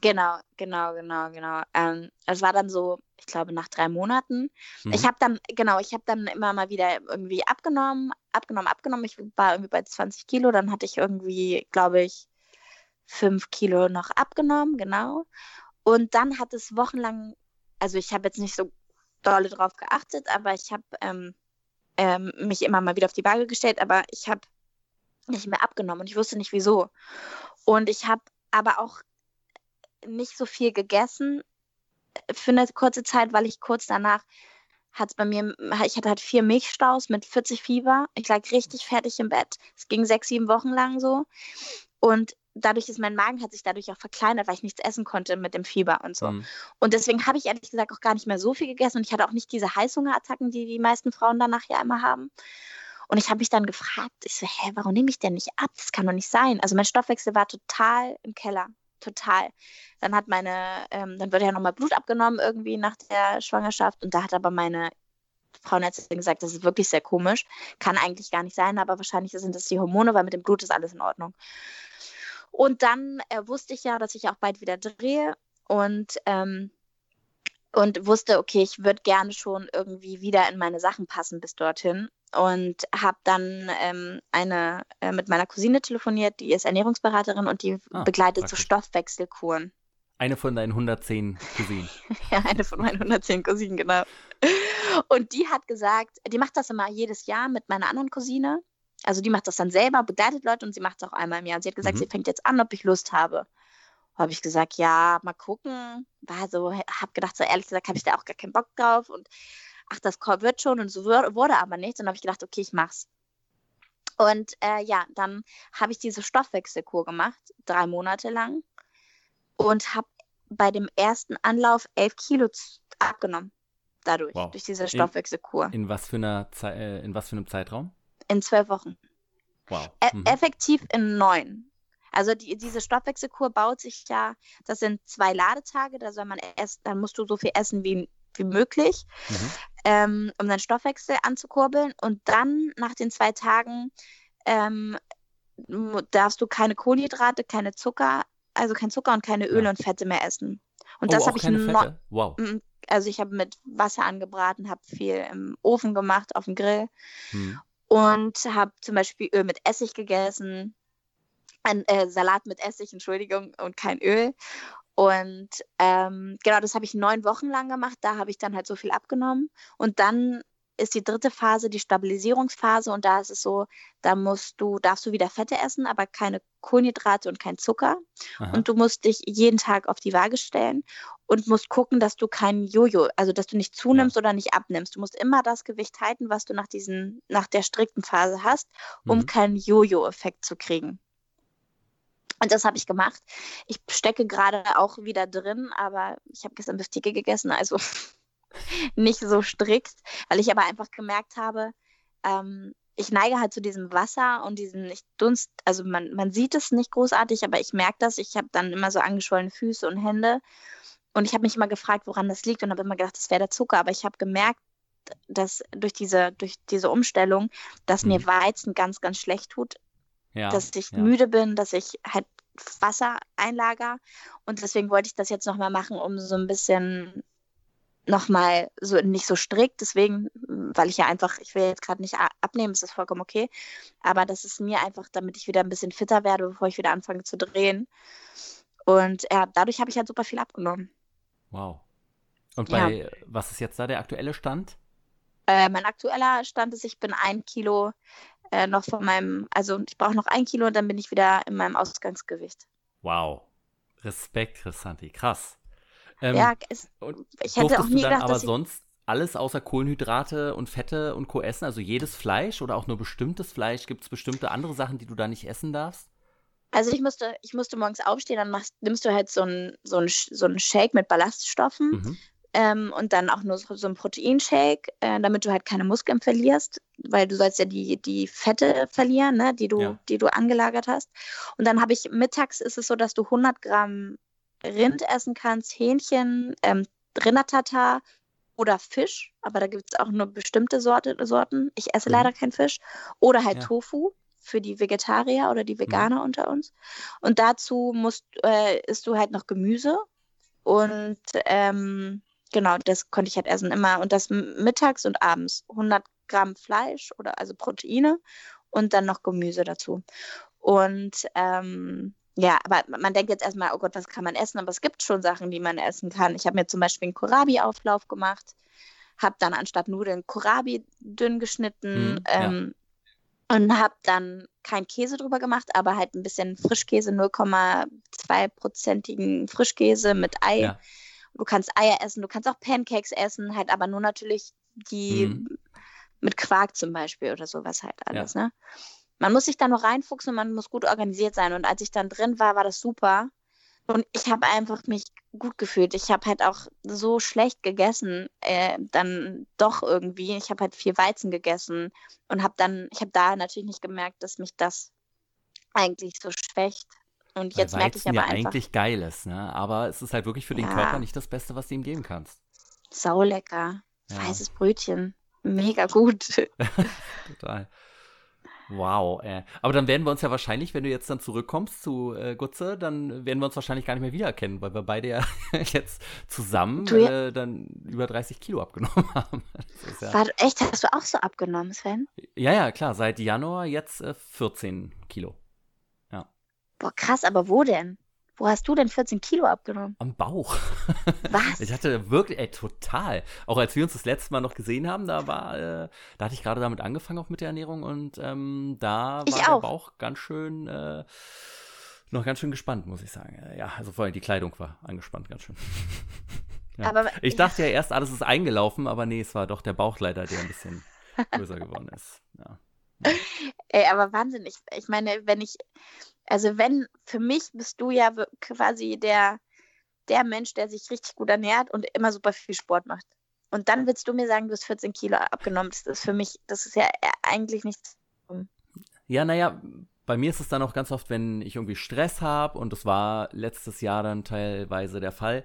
Speaker 2: Genau, genau, genau, genau. Ähm, es war dann so, ich glaube, nach drei Monaten.
Speaker 1: Mhm.
Speaker 2: Ich habe dann, genau, ich habe dann immer mal wieder irgendwie abgenommen, abgenommen, abgenommen. Ich war irgendwie bei 20 Kilo, dann hatte ich irgendwie, glaube ich, fünf Kilo noch abgenommen, genau. Und dann hat es wochenlang, also ich habe jetzt nicht so dolle drauf geachtet, aber ich habe ähm, ähm, mich immer mal wieder auf die Waage gestellt, aber ich habe nicht mehr abgenommen und ich wusste nicht wieso. Und ich habe aber auch nicht so viel gegessen für eine kurze Zeit, weil ich kurz danach hat bei mir, ich hatte halt vier Milchstaus mit 40 Fieber. Ich lag richtig fertig im Bett. Es ging sechs, sieben Wochen lang so. Und dadurch ist mein Magen hat sich dadurch auch verkleinert, weil ich nichts essen konnte mit dem Fieber und so.
Speaker 1: Mhm.
Speaker 2: Und deswegen habe ich ehrlich gesagt auch gar nicht mehr so viel gegessen und ich hatte auch nicht diese Heißhungerattacken, die die meisten Frauen danach ja immer haben. Und ich habe mich dann gefragt, ich so, hä, warum nehme ich denn nicht ab? Das kann doch nicht sein. Also mein Stoffwechsel war total im Keller. Total. Dann hat meine, ähm, dann wird ja nochmal Blut abgenommen irgendwie nach der Schwangerschaft und da hat aber meine Frauenärztin gesagt, das ist wirklich sehr komisch. Kann eigentlich gar nicht sein, aber wahrscheinlich sind das die Hormone, weil mit dem Blut ist alles in Ordnung. Und dann äh, wusste ich ja, dass ich auch bald wieder drehe und, ähm, und wusste, okay, ich würde gerne schon irgendwie wieder in meine Sachen passen bis dorthin. Und habe dann ähm, eine äh, mit meiner Cousine telefoniert, die ist Ernährungsberaterin und die
Speaker 1: Ah,
Speaker 2: begleitet so
Speaker 1: praktisch.
Speaker 2: Stoffwechselkuren.
Speaker 1: Eine von deinen 110 Cousinen.
Speaker 2: Ja, eine von meinen 110 Cousinen, genau. Und die hat gesagt, die macht das immer jedes Jahr mit meiner anderen Cousine. Also die macht das dann selber, begleitet Leute und sie macht es auch einmal im Jahr. Und sie hat gesagt,
Speaker 1: Mhm.
Speaker 2: sie fängt jetzt an, ob ich Lust habe. Habe ich gesagt, ja, mal gucken. War so, habe gedacht, so ehrlich gesagt, habe ich da auch gar keinen Bock drauf. Und ach, das wird schon. Und so wur- wurde aber nichts. Und dann habe ich gedacht, okay, ich mach's. Und äh, ja, dann habe ich diese Stoffwechselkur gemacht, drei Monate lang. Und habe bei dem ersten Anlauf elf Kilo abgenommen. Dadurch,
Speaker 1: Wow.
Speaker 2: durch diese
Speaker 1: In-
Speaker 2: Stoffwechselkur.
Speaker 1: In was für einer äh, in was für einem Zeitraum?
Speaker 2: In zwölf Wochen.
Speaker 1: Wow.
Speaker 2: E
Speaker 1: Mhm.
Speaker 2: effektiv in neun. Also die, diese Stoffwechselkur baut sich ja, das sind zwei Ladetage, da soll man essen, dann musst du so viel essen wie, wie möglich,
Speaker 1: Mhm.
Speaker 2: ähm, um deinen Stoffwechsel anzukurbeln. Und dann nach den zwei Tagen ähm, darfst du keine Kohlenhydrate, keine Zucker, also kein Zucker und keine Öle
Speaker 1: Ja.
Speaker 2: und Fette mehr essen. Und
Speaker 1: Oh,
Speaker 2: das habe ich
Speaker 1: Fette? Wow.
Speaker 2: Mm, Also ich habe mit Wasser angebraten, habe viel im Ofen gemacht, auf dem Grill
Speaker 1: Mhm.
Speaker 2: Und habe zum Beispiel Öl mit Essig gegessen, ein äh, Salat mit Essig, Entschuldigung, und kein Öl. Und ähm, genau, das habe ich neun Wochen lang gemacht. Da habe ich dann halt so viel abgenommen. Und dann ist die dritte Phase die Stabilisierungsphase und da ist es so, da musst du, darfst du wieder Fette essen, aber keine Kohlenhydrate und kein Zucker.
Speaker 1: Aha.
Speaker 2: Und du musst dich jeden Tag auf die Waage stellen und musst gucken, dass du kein Jojo, also dass du nicht zunimmst oder nicht abnimmst. Du musst immer das Gewicht halten, was du nach diesen, nach der strikten Phase hast, um
Speaker 1: Mhm.
Speaker 2: keinen Jojo-Effekt zu kriegen. Und das habe ich gemacht. Ich stecke gerade auch wieder drin, aber ich habe gestern Bistike gegessen, also nicht so strikt, weil ich aber einfach gemerkt habe, ähm, ich neige halt zu diesem Wasser und diesem Dunst, also man, man sieht es nicht großartig, aber ich merke das. Ich habe dann immer so angeschwollene Füße und Hände und ich habe mich immer gefragt, woran das liegt und habe immer gedacht, das wäre der Zucker, aber ich habe gemerkt, dass durch diese, durch diese Umstellung, dass mir
Speaker 1: Mhm.
Speaker 2: Weizen ganz, ganz schlecht tut,
Speaker 1: ja.
Speaker 2: dass ich
Speaker 1: ja.
Speaker 2: müde bin, dass ich halt Wasser einlager. Und deswegen wollte ich das jetzt nochmal machen, um so ein bisschen nochmal so nicht so strikt. Deswegen, weil ich ja einfach, ich will jetzt gerade nicht abnehmen, ist das vollkommen okay. Aber das ist mir einfach, damit ich wieder ein bisschen fitter werde, bevor ich wieder anfange zu drehen. Und ja, dadurch habe ich halt super viel abgenommen.
Speaker 1: Wow. Und
Speaker 2: Ja.
Speaker 1: bei, was ist jetzt da der aktuelle Stand?
Speaker 2: Äh, mein aktueller Stand ist, ich bin ein Kilo äh, noch von meinem, also ich brauche noch ein Kilo und dann bin ich wieder in meinem Ausgangsgewicht.
Speaker 1: Wow. Respekt, Chrisanti. Krass. Ähm,
Speaker 2: ja, es, ich hätte auch nie
Speaker 1: du dann
Speaker 2: gedacht,
Speaker 1: aber
Speaker 2: dass
Speaker 1: sonst alles außer Kohlenhydrate und Fette und Co. essen? Also jedes Fleisch oder auch nur bestimmtes Fleisch? Gibt es bestimmte andere Sachen, die du da nicht essen darfst?
Speaker 2: Also ich musste, ich musste morgens aufstehen, dann machst, nimmst du halt so einen so ein, so ein Shake mit Ballaststoffen
Speaker 1: Mhm.
Speaker 2: ähm, und dann auch nur so, so ein Proteinshake, äh, damit du halt keine Muskeln verlierst, weil du sollst ja die, die Fette verlieren, ne, die du,
Speaker 1: Ja.
Speaker 2: die du angelagert hast. Und dann habe ich, mittags ist es so, dass du 100 Gramm Rind essen kannst, Hähnchen, ähm, Rindertatar oder Fisch, aber da gibt es auch nur bestimmte Sorte, Sorten. Ich esse
Speaker 1: Mhm.
Speaker 2: leider keinen Fisch. Oder halt
Speaker 1: Ja. Mhm.
Speaker 2: Tofu für die Vegetarier oder die Veganer unter uns. Und dazu musst, äh, isst du halt noch Gemüse. Und ähm, genau, das konnte ich halt essen immer. Und das mittags und abends. 100 Gramm Fleisch oder also Proteine und dann noch Gemüse dazu. Und ähm, ja, aber man denkt jetzt erstmal, oh Gott, was kann man essen? Aber es gibt schon Sachen, die man essen kann. Ich habe mir zum Beispiel einen Kohlrabi-Auflauf gemacht, habe dann anstatt Nudeln Kohlrabi dünn geschnitten
Speaker 1: ja.
Speaker 2: ähm, und habe dann kein Käse drüber gemacht, aber halt ein bisschen Frischkäse, 0,2-prozentigen Frischkäse mit Ei.
Speaker 1: Ja.
Speaker 2: Du kannst Eier essen, du kannst auch Pancakes essen, halt aber nur natürlich die
Speaker 1: Mhm.
Speaker 2: mit Quark zum Beispiel oder sowas halt alles, ne? Man muss sich da nur reinfuchsen und man muss gut organisiert sein. Und als ich dann drin war, war das super. Und ich habe einfach mich gut gefühlt. Ich habe halt auch so schlecht gegessen, äh, dann doch irgendwie. Ich habe halt viel Weizen gegessen und habe dann, ich habe da natürlich nicht gemerkt, dass mich das eigentlich so schwächt. Und
Speaker 1: Weil
Speaker 2: jetzt merke ich aber
Speaker 1: ja
Speaker 2: einfach,
Speaker 1: eigentlich geil ist, ne? Aber es ist halt wirklich für den
Speaker 2: Ja.
Speaker 1: Körper nicht das Beste, was du ihm geben kannst.
Speaker 2: saulecker.
Speaker 1: Ja.
Speaker 2: Weißes Brötchen. Mega gut.
Speaker 1: Total. Wow. Äh. Aber dann werden wir uns ja wahrscheinlich, wenn du jetzt dann zurückkommst zu äh, Gutze, dann werden wir uns wahrscheinlich gar nicht mehr wiedererkennen, weil wir beide ja jetzt zusammen
Speaker 2: ja-
Speaker 1: äh, dann über 30 Kilo abgenommen haben. Ja,
Speaker 2: War, echt, hast du auch so abgenommen, Sven?
Speaker 1: ja, ja, klar. Seit Januar jetzt äh, 14 Kilo.
Speaker 2: Boah, krass, aber wo denn? Wo hast du denn 14 Kilo abgenommen?
Speaker 1: Am Bauch.
Speaker 2: Was?
Speaker 1: Ich hatte wirklich, ey, total. Auch als wir uns das letzte Mal noch gesehen haben, da war, äh, da hatte ich gerade damit angefangen, auch mit der Ernährung und ähm, da
Speaker 2: Ich
Speaker 1: war der
Speaker 2: auch.
Speaker 1: Bauch ganz schön, äh, noch ganz schön gespannt, muss ich sagen. Äh, Ja, also vor allem die Kleidung war angespannt, ganz schön. Ja.
Speaker 2: Aber
Speaker 1: Ich dachte ja erst, alles ist eingelaufen, aber nee, es war doch der Bauch leider, der ein bisschen größer geworden ist. Ja.
Speaker 2: Ey, aber Wahnsinn. Ich, ich meine, wenn ich, also wenn, für mich bist du ja quasi der, der Mensch, der sich richtig gut ernährt und immer super viel Sport macht. Und dann willst du mir sagen, du hast 14 Kilo abgenommen. Das ist für mich, das ist ja eigentlich nichts
Speaker 1: Ja, naja, bei mir ist es dann auch ganz oft, wenn ich irgendwie Stress habe, und das war letztes Jahr dann teilweise der Fall,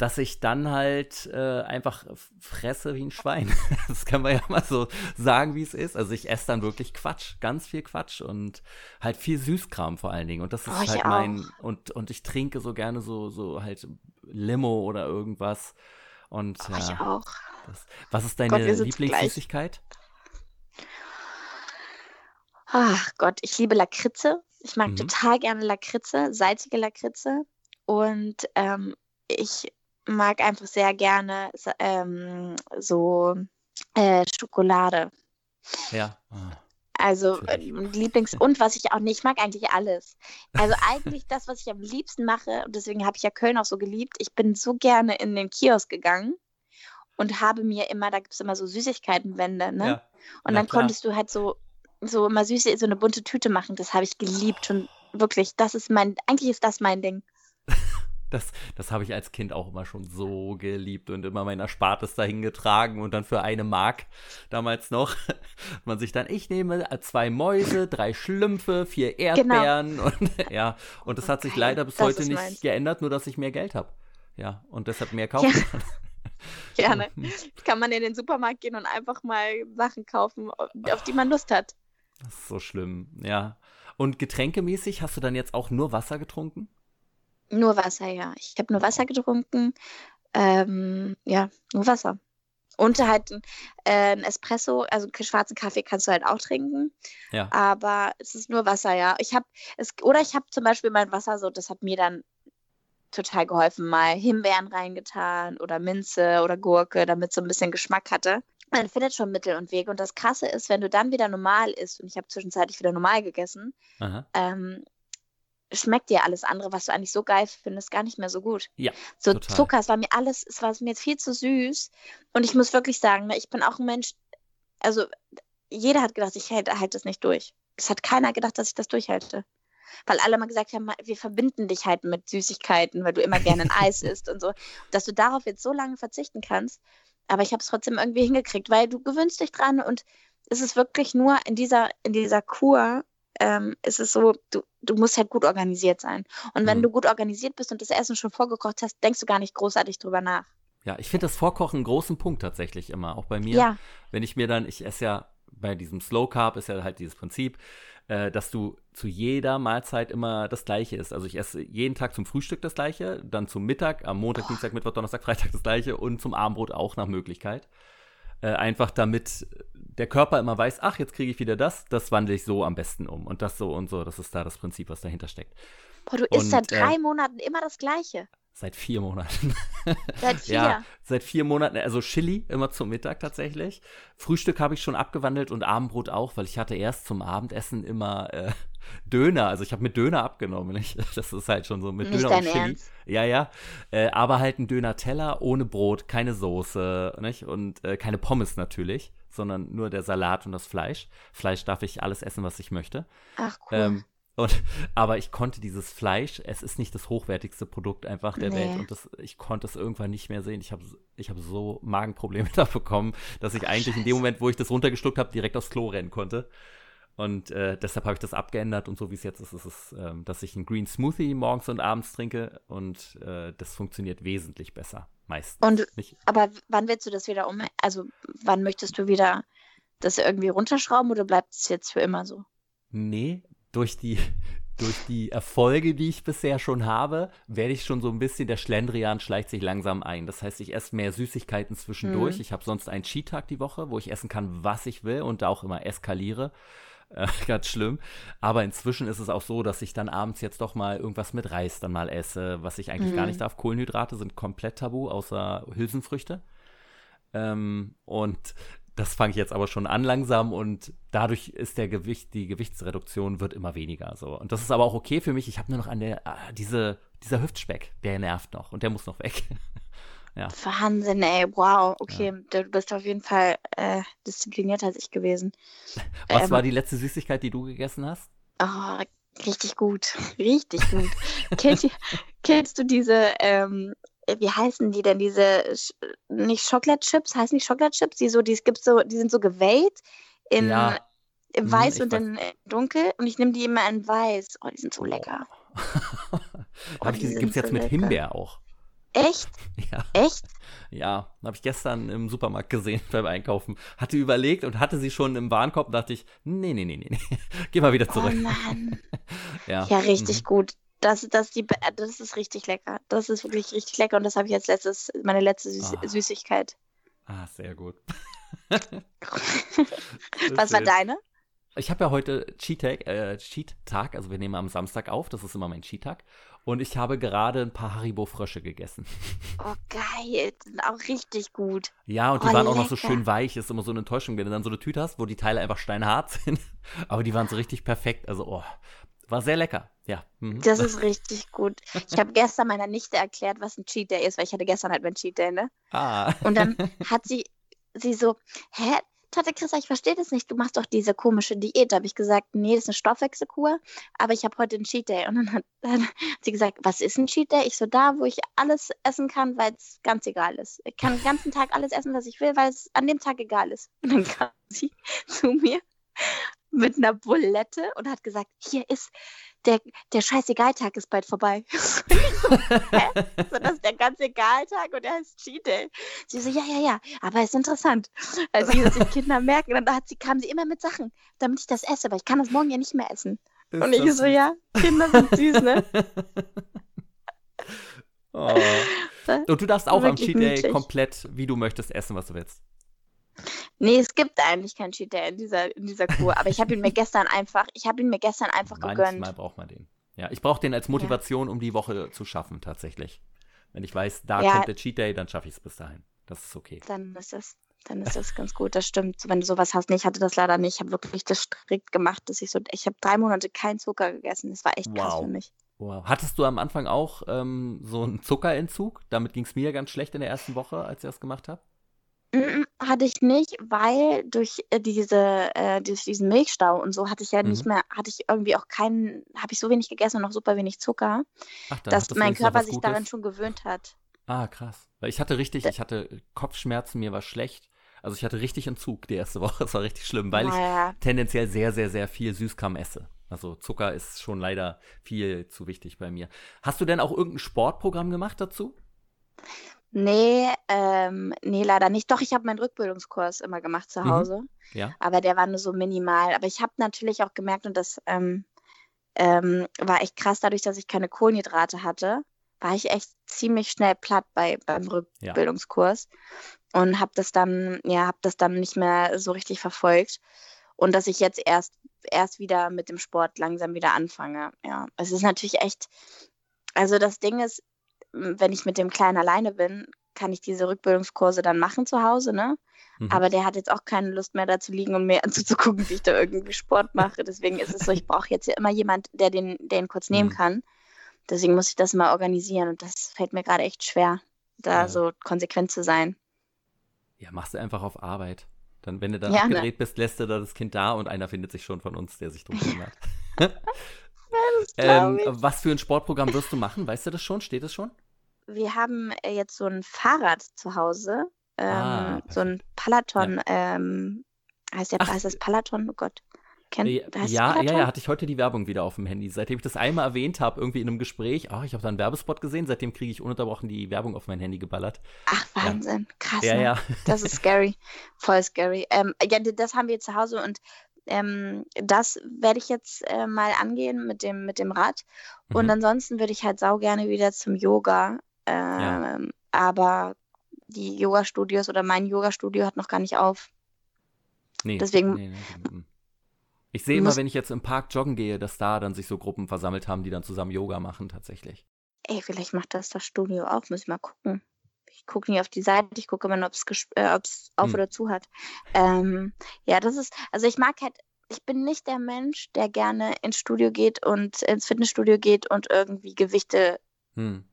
Speaker 1: dass ich dann halt äh, einfach fresse wie ein Schwein. Das kann man ja mal so sagen, wie es ist. Also ich esse dann wirklich Quatsch, ganz viel Quatsch und halt viel Süßkram vor allen Dingen. Und das ist oh, halt mein und und ich trinke so gerne so so halt Limo oder irgendwas. Und
Speaker 2: oh, ja, ich auch.
Speaker 1: Das, was ist deine Lieblingssüßigkeit?
Speaker 2: Ach Gott, ich liebe Lakritze. Ich mag mhm. total gerne Lakritze, salzige Lakritze. Und ähm, ich mag einfach sehr gerne ähm, so äh, Schokolade.
Speaker 1: Ja. Ah.
Speaker 2: Also äh, Lieblings und was ich auch nicht mag, eigentlich alles. Also eigentlich das, was ich am liebsten mache, und deswegen habe ich ja Köln auch so geliebt. Ich bin so gerne in den Kiosk gegangen und habe mir immer, da gibt es immer so Süßigkeitenwände, ne? Ja. Und dann klar. konntest du halt so, so immer süße, so eine bunte Tüte machen. Das habe ich geliebt. Und wirklich, das ist mein, eigentlich ist das mein Ding.
Speaker 1: Das, das habe ich als Kind auch immer schon so geliebt und immer mein Erspartes dahin getragen und dann für eine Mark damals noch man sich dann, ich nehme zwei Mäuse, drei Schlümpfe, vier genau. Erdbeeren genau. und ja, und das hat sich leider bis heute nicht meins. geändert, nur dass ich mehr Geld habe. Ja, und deshalb mehr kaufen ja. kann.
Speaker 2: Gerne. Kann man in den Supermarkt gehen und einfach mal Sachen kaufen, auf die man Lust hat.
Speaker 1: Das ist so schlimm, ja. Und getränkemäßig hast du dann jetzt auch nur Wasser getrunken?
Speaker 2: Nur Wasser, ja. Ich habe nur Wasser getrunken. Ähm, ja, nur Wasser. Und halt äh, ein Espresso, also schwarzen Kaffee kannst du halt auch trinken.
Speaker 1: Ja.
Speaker 2: Aber es ist nur Wasser, ja. Ich habe es, oder ich habe zum Beispiel mein Wasser so, das hat mir dann total geholfen, mal Himbeeren reingetan oder Minze oder Gurke, damit es so ein bisschen Geschmack hatte. Man findet schon Mittel und Wege. Und das Krasse ist, wenn du dann wieder normal isst, und ich habe zwischenzeitlich wieder normal gegessen, ähm, schmeckt dir alles andere, was du eigentlich so geil findest, gar nicht mehr so gut.
Speaker 1: Ja.
Speaker 2: So total. Zucker, es war mir alles, es war mir jetzt viel zu süß. Und ich muss wirklich sagen, ne, ich bin auch ein Mensch, also jeder hat gedacht, ich halte halt das nicht durch. Es hat keiner gedacht, dass ich das durchhalte. Weil alle mal gesagt haben, wir verbinden dich halt mit Süßigkeiten, weil du immer gerne ein Eis isst und so. Dass du darauf jetzt so lange verzichten kannst. Aber ich habe es trotzdem irgendwie hingekriegt, weil du gewöhnst dich dran und es ist wirklich nur in dieser, in dieser Kur ähm, ist es so, du, du musst halt gut organisiert sein. Und wenn mhm. du gut organisiert bist und das Essen schon vorgekocht hast, denkst du gar nicht großartig drüber nach.
Speaker 1: Ja, ich finde das Vorkochen einen großen Punkt tatsächlich immer, auch bei mir. Ja. Wenn ich mir dann, ich esse ja bei diesem Slow Carb ist ja halt dieses Prinzip, äh, dass du zu jeder Mahlzeit immer das Gleiche isst. Also ich esse jeden Tag zum Frühstück das Gleiche, dann zum Mittag, am Montag, Boah. Dienstag, Mittwoch, Donnerstag, Freitag das Gleiche und zum Abendbrot auch nach Möglichkeit. Äh, einfach damit der Körper immer weiß, ach, jetzt kriege ich wieder das, das wandle ich so am besten um. Und das so und so, das ist da das Prinzip, was dahinter steckt.
Speaker 2: Boah, du isst seit drei äh, Monaten immer das Gleiche.
Speaker 1: Seit vier Monaten.
Speaker 2: Seit vier?
Speaker 1: ja, seit vier Monaten. Also Chili immer zum Mittag tatsächlich. Frühstück habe ich schon abgewandelt und Abendbrot auch, weil ich hatte erst zum Abendessen immer äh, Döner. Also ich habe mit Döner abgenommen. Nicht? Das ist halt schon so mit
Speaker 2: nicht
Speaker 1: Döner und
Speaker 2: Chili. Ernst?
Speaker 1: Ja, ja. Äh, aber halt ein Döner-Teller ohne Brot, keine Soße nicht? und äh, keine Pommes natürlich, sondern nur der Salat und das Fleisch. Fleisch darf ich alles essen, was ich möchte.
Speaker 2: Ach cool. Ähm,
Speaker 1: und, aber ich konnte dieses Fleisch, es ist nicht das hochwertigste Produkt einfach der nee. Welt und das, ich konnte es irgendwann nicht mehr sehen. Ich habe ich hab so Magenprobleme da bekommen, dass ich Ach, eigentlich Scheiße. in dem Moment, wo ich das runtergeschluckt habe, direkt aufs Klo rennen konnte. Und äh, deshalb habe ich das abgeändert und so wie es jetzt ist, ist es, äh, dass ich einen Green Smoothie morgens und abends trinke und äh, das funktioniert wesentlich besser, meistens.
Speaker 2: Und, Nicht? aber wann willst du das wieder um? Also wann möchtest du wieder das irgendwie runterschrauben oder bleibt es jetzt für immer so?
Speaker 1: Nee, durch die, durch die Erfolge, die ich bisher schon habe, werde ich schon so ein bisschen, der Schlendrian schleicht sich langsam ein. Das heißt, ich esse mehr Süßigkeiten zwischendurch. Mhm. Ich habe sonst einen Cheat-Tag die Woche, wo ich essen kann, was ich will und da auch immer eskaliere. Äh, ganz schlimm. Aber inzwischen ist es auch so, dass ich dann abends jetzt doch mal irgendwas mit Reis dann mal esse, was ich eigentlich mhm. gar nicht darf. Kohlenhydrate sind komplett tabu, außer Hülsenfrüchte. Ähm, und das fange ich jetzt aber schon an langsam und dadurch ist der Gewicht, die Gewichtsreduktion wird immer weniger. So. Und das ist aber auch okay für mich. Ich habe nur noch an der, ah, diese, dieser Hüftspeck, der nervt noch und der muss noch weg.
Speaker 2: ja. Wahnsinn, ey, wow. Okay, ja. du bist auf jeden Fall äh, disziplinierter als ich gewesen.
Speaker 1: Was ähm, war die letzte Süßigkeit, die du gegessen hast?
Speaker 2: Oh, richtig gut. Richtig gut. kennst, kennst, du diese ähm, äh, wie heißen die denn, diese, nicht Chocolate Chips, heißen die Chocolate Chips, die so, die, es gibt so, die sind so gewellt in, ja. in
Speaker 1: Mhm,
Speaker 2: weiß
Speaker 1: ich
Speaker 2: und
Speaker 1: weiß.
Speaker 2: in äh, dunkel und ich nehme die immer in weiß. Oh, die sind so
Speaker 1: Oh.
Speaker 2: lecker. Oh,
Speaker 1: ich,
Speaker 2: die sind
Speaker 1: gibt's jetzt
Speaker 2: so
Speaker 1: mit
Speaker 2: lecker.
Speaker 1: Himbeer auch.
Speaker 2: Echt?
Speaker 1: Ja,
Speaker 2: Echt?
Speaker 1: ja, habe ich gestern im Supermarkt gesehen beim Einkaufen. Hatte überlegt und hatte sie schon im Warenkorb und dachte ich, nee, nee, nee, nee, nee. Geh mal wieder
Speaker 2: Oh
Speaker 1: zurück.
Speaker 2: Mann.
Speaker 1: Ja,
Speaker 2: Ja, richtig
Speaker 1: mhm.
Speaker 2: gut. Das, das, die, das ist richtig lecker. Das ist wirklich richtig lecker und das habe ich als letztes, meine letzte Süß
Speaker 1: Ah.
Speaker 2: Süßigkeit.
Speaker 1: Ah, sehr gut.
Speaker 2: Was war deine?
Speaker 1: Ich habe ja heute Cheat Tag, äh, Cheat also wir nehmen am Samstag auf, das ist immer mein Cheat Tag. Und ich habe gerade ein paar Haribo Frösche gegessen.
Speaker 2: Oh, geil. Die sind auch richtig gut.
Speaker 1: Ja, und die
Speaker 2: Oh,
Speaker 1: waren auch noch so
Speaker 2: lecker.
Speaker 1: schön weich. Ist immer so eine Enttäuschung, wenn du dann so eine Tüte hast, wo die Teile einfach steinhart sind. Aber die waren so richtig perfekt. Also, oh, war sehr lecker. Ja. Mhm.
Speaker 2: Das ist richtig gut. Ich habe gestern meiner Nichte erklärt, was ein Cheat Day ist, weil ich hatte gestern halt meinen Cheat Day, ne?
Speaker 1: Ah.
Speaker 2: Und dann hat sie, sie so, hä, Tante Christa, ich verstehe das nicht. Du machst doch diese komische Diät. Da habe ich gesagt, nee, das ist eine Stoffwechselkur, aber ich habe heute einen Cheat Day. Und dann hat, dann hat sie gesagt, was ist ein Cheat Day? Ich so, da, wo ich alles essen kann, weil es ganz egal ist. Ich kann den ganzen Tag alles essen, was ich will, weil es an dem Tag egal ist. Und dann kam sie zu mir mit einer Bulette und hat gesagt, hier ist der, der Scheißegal-Tag ist bald vorbei. So, das ist der ganz Egal-Tag und der heißt Cheat Day. Sie so, ja, ja, ja, aber ist interessant. Also, wie die Kinder merken, dann hat sie, kam sie immer mit Sachen, damit ich das esse, aber ich kann das morgen ja nicht mehr essen.
Speaker 1: Ist
Speaker 2: und ich so, ja, Kinder sind süß, ne?
Speaker 1: oh. Und du darfst auch am Cheat Day
Speaker 2: niedlich.
Speaker 1: komplett, wie du möchtest, essen, was du willst.
Speaker 2: Nee, es gibt eigentlich keinen Cheat Day in dieser, in dieser Kur, aber ich habe ihn mir gestern einfach, ich habe ihn mir gestern einfach
Speaker 1: Manchmal
Speaker 2: gegönnt.
Speaker 1: braucht man den. Ja, ich brauche den als Motivation, um die Woche zu schaffen, tatsächlich. Wenn ich weiß, da
Speaker 2: Ja.
Speaker 1: kommt der Cheat Day, dann schaffe ich es bis dahin. Das ist okay.
Speaker 2: Dann ist das, dann ist das ganz gut, das stimmt. Wenn du sowas hast, nee, ich hatte das leider nicht. Ich habe wirklich das strikt gemacht, dass ich so, ich habe drei Monate keinen Zucker gegessen. Das war echt krass
Speaker 1: Wow.
Speaker 2: für mich.
Speaker 1: Wow. Hattest du am Anfang auch ähm, so einen Zuckerentzug? Damit ging es mir ganz schlecht in der ersten Woche, als ich das gemacht habe.
Speaker 2: Mm, Hatte ich nicht, weil durch äh, diese, äh, durch diesen Milchstau und so hatte ich ja nicht
Speaker 1: Mhm.
Speaker 2: mehr, hatte ich irgendwie auch keinen, habe ich so wenig gegessen und noch super wenig Zucker,
Speaker 1: Ach, dann
Speaker 2: dass mein Körper sich daran schon gewöhnt hat.
Speaker 1: Ah, krass. Weil ich hatte richtig,
Speaker 2: Da-
Speaker 1: ich hatte Kopfschmerzen, mir war schlecht. Also ich hatte richtig Entzug die erste Woche. Das war richtig schlimm, weil ich
Speaker 2: Naja,
Speaker 1: tendenziell sehr, sehr, sehr viel Süßkram esse. Also Zucker ist schon leider viel zu wichtig bei mir. Hast du denn auch irgendein Sportprogramm gemacht dazu?
Speaker 2: Nee, ähm, nee, leider nicht. Doch, ich habe meinen Rückbildungskurs immer gemacht zu
Speaker 1: Mhm.
Speaker 2: Hause,
Speaker 1: Ja.
Speaker 2: aber der war nur so minimal. Aber ich habe natürlich auch gemerkt, und das ähm, ähm, war echt krass, dadurch, dass ich keine Kohlenhydrate hatte, war ich echt ziemlich schnell platt bei, beim
Speaker 1: Ja.
Speaker 2: Rückbildungskurs und habe das dann, ja, habe das dann nicht mehr so richtig verfolgt. Und dass ich jetzt erst, erst wieder mit dem Sport langsam wieder anfange. Ja, es ist natürlich echt, also das Ding ist, wenn ich mit dem Kleinen alleine bin, kann ich diese Rückbildungskurse dann machen zu Hause, ne?
Speaker 1: Mhm.
Speaker 2: Aber der hat jetzt auch keine Lust mehr da zu liegen und mir anzugucken, wie ich da irgendwie Sport mache. Deswegen ist es so, ich brauche jetzt ja immer jemand, der den, der ihn kurz nehmen
Speaker 1: Mhm.
Speaker 2: kann. Deswegen muss ich das mal organisieren und das fällt mir gerade echt schwer, da
Speaker 1: Ja.
Speaker 2: so konsequent zu sein.
Speaker 1: Ja, machst du einfach auf Arbeit. Dann, wenn du dann
Speaker 2: Ja, ne?
Speaker 1: abgedreht bist, lässt du da das Kind da und einer findet sich schon von uns, der sich drum kümmert.
Speaker 2: Das
Speaker 1: ähm, was für ein Sportprogramm wirst du machen? Weißt du das schon? Steht es schon?
Speaker 2: Wir haben äh, jetzt so ein Fahrrad zu Hause, ähm,
Speaker 1: Ah,
Speaker 2: so ein
Speaker 1: perfekt.
Speaker 2: Peloton, ähm, heißt, der,
Speaker 1: Ach,
Speaker 2: heißt das Peloton? Oh Gott. Kennt,
Speaker 1: Ja, ja, ja, ja, hatte ich heute die Werbung wieder auf dem Handy. Seitdem ich das einmal erwähnt habe, irgendwie in einem Gespräch, oh, ich habe da einen Werbespot gesehen, seitdem kriege ich ununterbrochen die Werbung auf mein Handy geballert.
Speaker 2: Ach, Wahnsinn. Krass,
Speaker 1: Ja,
Speaker 2: ne?
Speaker 1: ja.
Speaker 2: Das ist scary. Voll scary. Ähm, ja, das haben wir zu Hause und ähm, das werde ich jetzt äh, mal angehen mit dem, mit dem Rad. Und
Speaker 1: Mhm.
Speaker 2: ansonsten würde ich halt sau gerne wieder zum Yoga.
Speaker 1: Ja.
Speaker 2: Ähm, Aber die Yoga-Studios oder mein Yoga-Studio hat noch gar nicht auf.
Speaker 1: Nee,
Speaker 2: Deswegen-
Speaker 1: nee, nee. Ich sehe immer, wenn ich jetzt im Park joggen gehe, dass da dann sich so Gruppen versammelt haben, die dann zusammen Yoga machen, tatsächlich.
Speaker 2: Ey, vielleicht macht das das Studio auch. Muss ich mal gucken. Ich gucke nie auf die Seite. Ich gucke immer, ob es äh, ob's auf
Speaker 1: Hm.
Speaker 2: oder zu hat. Ähm, ja, das ist, also ich mag halt, ich bin nicht der Mensch, der gerne ins Studio geht und ins Fitnessstudio geht und irgendwie Gewichte
Speaker 1: Hm.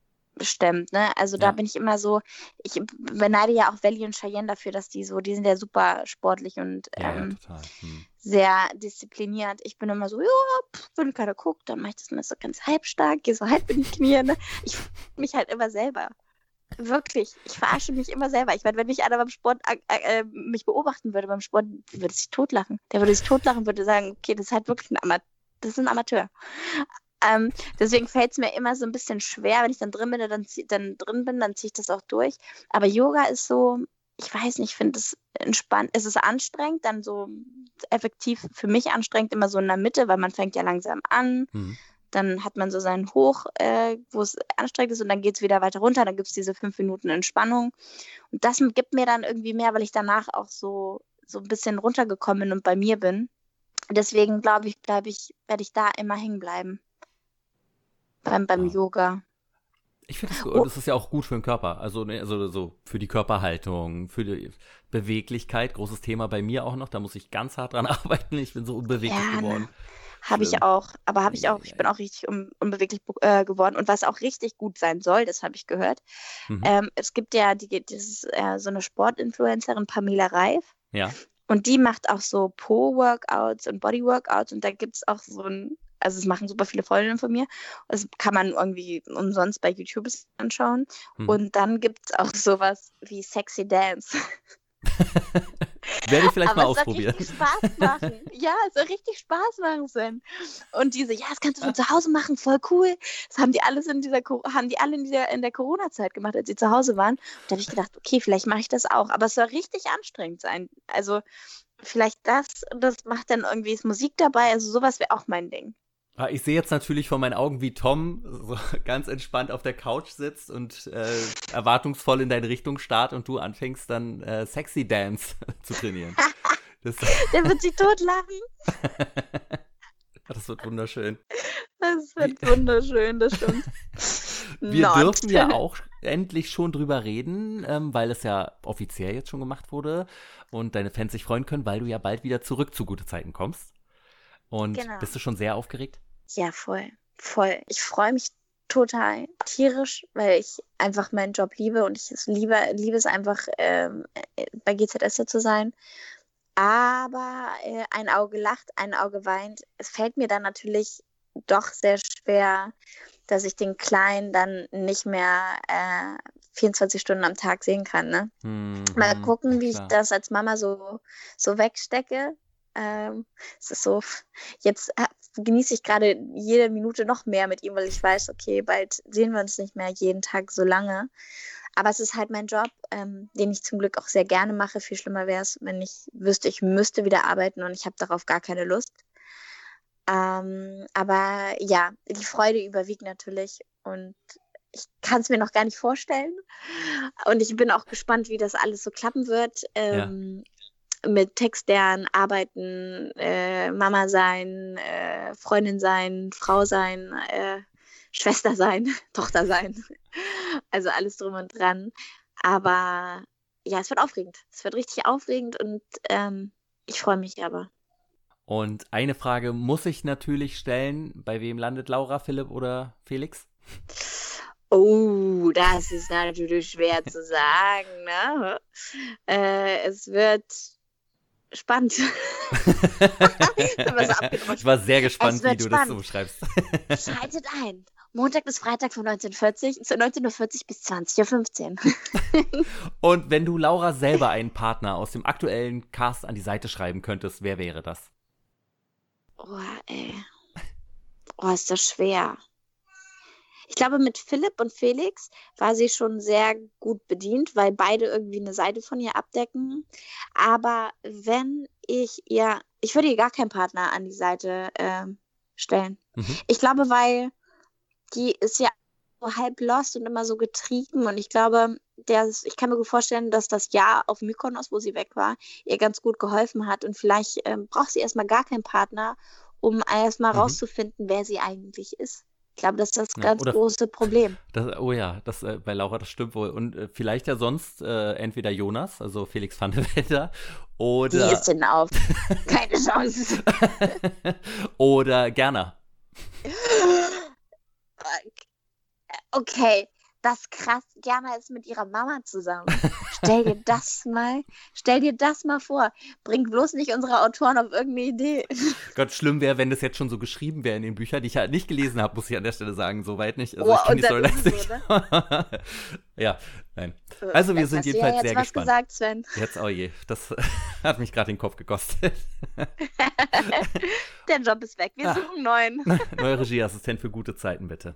Speaker 2: Stemmt, ne? Also da
Speaker 1: Ja.
Speaker 2: bin ich immer so, ich beneide ja auch Valley und Cheyenne dafür, dass die so, die sind ja super sportlich und
Speaker 1: Ja,
Speaker 2: ähm,
Speaker 1: ja. Hm.
Speaker 2: sehr diszipliniert. Ich bin immer so, ja, pff, wenn keiner guckt, dann mache ich das immer so ganz halbstark, gehe so halb in die Knie. Ne? Ich mich halt immer selber Wirklich. Ich verarsche mich immer selber. Ich meine, wenn mich einer beim Sport äh, äh, mich beobachten würde beim Sport, würde sich totlachen. Der würde sich totlachen, würde sagen, okay, das ist halt wirklich ein Amateur. Das ist ein Amateur. Ähm, deswegen fällt es mir immer so ein bisschen schwer, wenn ich dann drin bin, dann, dann drin bin, dann ziehe ich das auch durch. Aber Yoga ist so, ich weiß nicht, ich finde es entspannt. Es ist anstrengend, dann so effektiv für mich anstrengend, immer so in der Mitte, weil man fängt ja langsam an. Mhm. Dann hat man so seinen Hoch, äh, wo es anstrengend ist und dann geht es wieder weiter runter. Dann gibt es diese fünf Minuten Entspannung. Und das gibt mir dann irgendwie mehr, weil ich danach auch so, so ein bisschen runtergekommen bin und bei mir bin. Deswegen glaube ich, glaube ich, werde ich da immer hängen bleiben. Beim, beim ja. Yoga.
Speaker 1: Ich finde, das, oh. das ist ja auch gut für den Körper. Also, ne, also so für die Körperhaltung, für die Beweglichkeit. Großes Thema bei mir auch noch. Da muss ich ganz hart dran arbeiten. Ich bin so unbeweglich ja, geworden. Ne.
Speaker 2: Habe ich auch, aber habe ich auch, ich bin auch richtig un unbeweglich äh, geworden. Und was auch richtig gut sein soll, das habe ich gehört. Mhm. Ähm, es gibt ja die, dieses, äh, so eine Sportinfluencerin, Pamela Reif.
Speaker 1: Ja.
Speaker 2: Und die macht auch so Po-Workouts und Body-Workouts und da gibt es auch so ein also es machen super viele Freundinnen von mir. Das kann man irgendwie umsonst bei YouTube anschauen. Hm. Und dann gibt es auch sowas wie Sexy Dance.
Speaker 1: Werde ich vielleicht Aber mal ausprobieren.
Speaker 2: Es soll richtig Spaß machen. ja, es soll richtig Spaß machen, Sven. Und diese, ja, das kannst du von zu Hause machen, voll cool. Das haben die alles in dieser, haben die alle in, dieser, in der Corona-Zeit gemacht, als sie zu Hause waren. Und da habe ich gedacht, okay, vielleicht mache ich das auch. Aber es soll richtig anstrengend sein. Also vielleicht das, das macht dann irgendwie Musik dabei. Also sowas wäre auch mein Ding.
Speaker 1: Ah, ich sehe jetzt natürlich vor meinen Augen, wie Tom so ganz entspannt auf der Couch sitzt und äh, erwartungsvoll in deine Richtung starrt und du anfängst dann äh, Sexy Dance zu trainieren.
Speaker 2: Das, der wird sich totlachen.
Speaker 1: das wird wunderschön.
Speaker 2: Das wird wunderschön, das stimmt.
Speaker 1: Wir Not. dürfen ja auch endlich schon drüber reden, ähm, weil es ja offiziell jetzt schon gemacht wurde und deine Fans sich freuen können, weil du ja bald wieder zurück zu gute Zeiten kommst. Und genau. bist du schon sehr aufgeregt?
Speaker 2: Ja, voll. Voll. Ich freue mich total tierisch, weil ich einfach meinen Job liebe und ich es liebe, liebe es einfach, ähm, äh, bei GZS zu sein. Aber äh, ein Auge lacht, ein Auge weint. Es fällt mir dann natürlich doch sehr schwer, dass ich den Kleinen dann nicht mehr äh, 24 Stunden am Tag sehen kann. Ne? Mhm, Mal gucken, wie klar. ich das als Mama so, so wegstecke. Ähm, es ist so, jetzt äh, genieße ich gerade jede Minute noch mehr mit ihm, weil ich weiß, okay, bald sehen wir uns nicht mehr jeden Tag so lange. Aber es ist halt mein Job, ähm, den ich zum Glück auch sehr gerne mache. Viel schlimmer wäre es, wenn ich wüsste, ich müsste wieder arbeiten und ich habe darauf gar keine Lust. Ähm, aber ja, die Freude überwiegt natürlich und ich kann es mir noch gar nicht vorstellen. Und ich bin auch gespannt, wie das alles so klappen wird. Ähm, mit Textlernen, Arbeiten, äh, Mama sein, äh, Freundin sein, Frau sein, äh, Schwester sein, Tochter sein. Also alles drum und dran. Aber ja, es wird aufregend. Es wird richtig aufregend und ähm, ich freue mich aber.
Speaker 1: Und eine Frage muss ich natürlich stellen: Bei wem landet Laura, Philipp oder Felix?
Speaker 2: Oh, das ist natürlich schwer zu sagen. Ne? Äh, es wird spannend.
Speaker 1: ich war sehr gespannt, wie du spannend. das so beschreibst.
Speaker 2: Schaltet ein. Montag bis Freitag von 1940, 19.40 bis 20.15
Speaker 1: Uhr. Und wenn du Laura selber einen Partner aus dem aktuellen Cast an die Seite schreiben könntest, wer wäre das?
Speaker 2: Oh, ey. Oh, ist das schwer. Ich glaube, mit Philipp und Felix war sie schon sehr gut bedient, weil beide irgendwie eine Seite von ihr abdecken. Aber wenn ich ihr, ich würde ihr gar keinen Partner an die Seite äh, stellen. Mhm. Ich glaube, weil die ist ja so halb lost und immer so getrieben und ich glaube, der, ich kann mir gut vorstellen, dass das Jahr auf Mykonos, wo sie weg war, ihr ganz gut geholfen hat und vielleicht ähm, braucht sie erstmal gar keinen Partner, um erstmal mhm. rauszufinden, wer sie eigentlich ist. Ich glaube, das ist das ganz ja, große Problem.
Speaker 1: Das, oh ja, das, äh, bei Laura, das stimmt wohl. Und äh, vielleicht ja sonst äh, entweder Jonas, also Felix van der Welter, oder.
Speaker 2: Die ist denn auf. Keine Chance.
Speaker 1: oder Gerner.
Speaker 2: Okay, das krass. Gerner ist mit ihrer Mama zusammen. Stell dir das mal, stell dir das mal vor. Bring bloß nicht unsere Autoren auf irgendeine Idee.
Speaker 1: Gott, schlimm wäre, wenn das jetzt schon so geschrieben wäre in den Büchern, die ich halt nicht gelesen habe, muss ich an der Stelle sagen, soweit nicht.
Speaker 2: Also oh, ich kenne die Story nicht. So, ne?
Speaker 1: ja, nein. Äh, also wir sind jedenfalls ja
Speaker 2: sehr
Speaker 1: was gespannt.
Speaker 2: gesagt, Sven.
Speaker 1: Jetzt, oh je, das hat mich gerade den Kopf gekostet.
Speaker 2: der Job ist weg, wir suchen neuen.
Speaker 1: Neuer Regieassistent für gute Zeiten, bitte.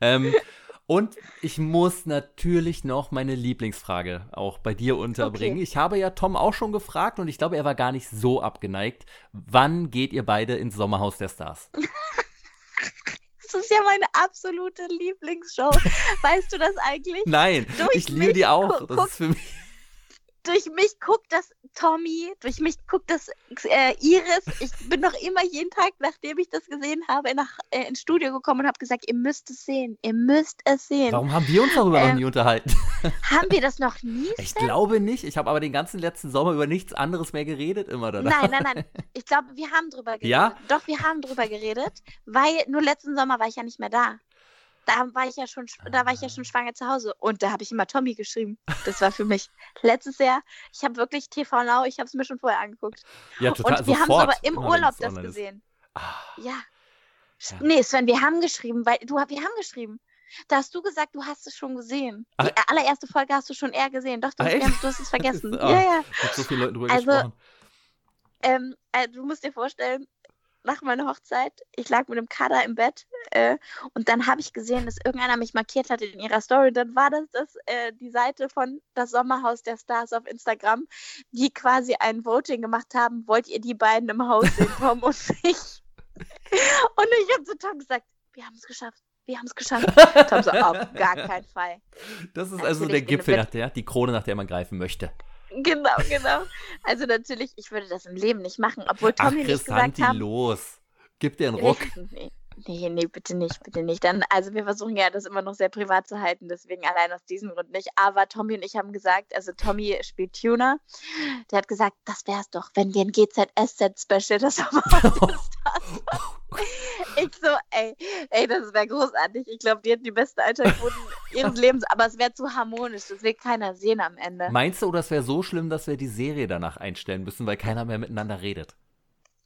Speaker 1: Ähm, und ich muss natürlich noch meine Lieblingsfrage auch bei dir unterbringen. Okay. Ich habe ja Tom auch schon gefragt und ich glaube, er war gar nicht so abgeneigt. Wann geht ihr beide ins Sommerhaus der Stars?
Speaker 2: das ist ja meine absolute Lieblingsshow. Weißt du das eigentlich?
Speaker 1: Nein, Durch ich liebe die auch. Das ist für mich
Speaker 2: durch mich guckt das Tommy, durch mich guckt das äh, Iris. Ich bin noch immer jeden Tag, nachdem ich das gesehen habe, nach, äh, ins Studio gekommen und habe gesagt, ihr müsst es sehen, ihr müsst es sehen.
Speaker 1: Warum haben wir uns darüber ähm, noch nie unterhalten?
Speaker 2: Haben wir das noch nie?
Speaker 1: Ich glaube nicht. Ich habe aber den ganzen letzten Sommer über nichts anderes mehr geredet, immer danach.
Speaker 2: Nein, nein, nein. Ich glaube, wir haben drüber geredet.
Speaker 1: Ja?
Speaker 2: Doch, wir haben drüber geredet, weil nur letzten Sommer war ich ja nicht mehr da da war ich ja schon, da war ich ja schon schwanger zu Hause und da habe ich immer Tommy geschrieben. Das war für mich letztes Jahr. Ich habe wirklich TV Now, ich habe es mir schon vorher angeguckt.
Speaker 1: Ja, total.
Speaker 2: Und wir haben es aber im Urlaub das gesehen. Ah. Ja. ja. Nee, Sven, wir haben geschrieben, weil du, wir haben geschrieben. Da hast du gesagt, du hast es schon gesehen. Ach. Die allererste Folge hast du schon eher gesehen. Doch, du, hast, du hast es vergessen.
Speaker 1: ist, ja, ja. Mit so vielen Leuten drüber also, gesprochen.
Speaker 2: Ähm, äh, du musst dir vorstellen, nach meiner Hochzeit. Ich lag mit dem Kader im Bett äh, und dann habe ich gesehen, dass irgendeiner mich markiert hat in ihrer Story. Dann war das, das äh, die Seite von das Sommerhaus der Stars auf Instagram, die quasi ein Voting gemacht haben. Wollt ihr die beiden im Haus sehen, Tom und ich? Und ich habe zu Tom gesagt, wir haben es geschafft. Wir haben es geschafft. Tom so, auf gar keinen Fall.
Speaker 1: Das ist Natürlich also der Gipfel, nach der, die Krone, nach der man greifen möchte.
Speaker 2: Genau, genau. Also natürlich, ich würde das im Leben nicht machen, obwohl Tommy
Speaker 1: Ach,
Speaker 2: nicht gesagt
Speaker 1: hat. los. Gib dir einen Ruck.
Speaker 2: Nee, nee, nee, bitte nicht, bitte nicht. Dann, also wir versuchen ja das immer noch sehr privat zu halten, deswegen allein aus diesem Grund nicht. Aber Tommy und ich haben gesagt, also Tommy spielt Tuner, der hat gesagt, das wäre es doch, wenn wir ein GZSZ-Special das haben. ich so, ey, ey, das wäre großartig. Ich glaube, die hätten die beste Einschaltquoten ihres Lebens, aber es wäre zu harmonisch. Das will keiner sehen am Ende.
Speaker 1: Meinst du, das wäre so schlimm, dass wir die Serie danach einstellen müssen, weil keiner mehr miteinander redet?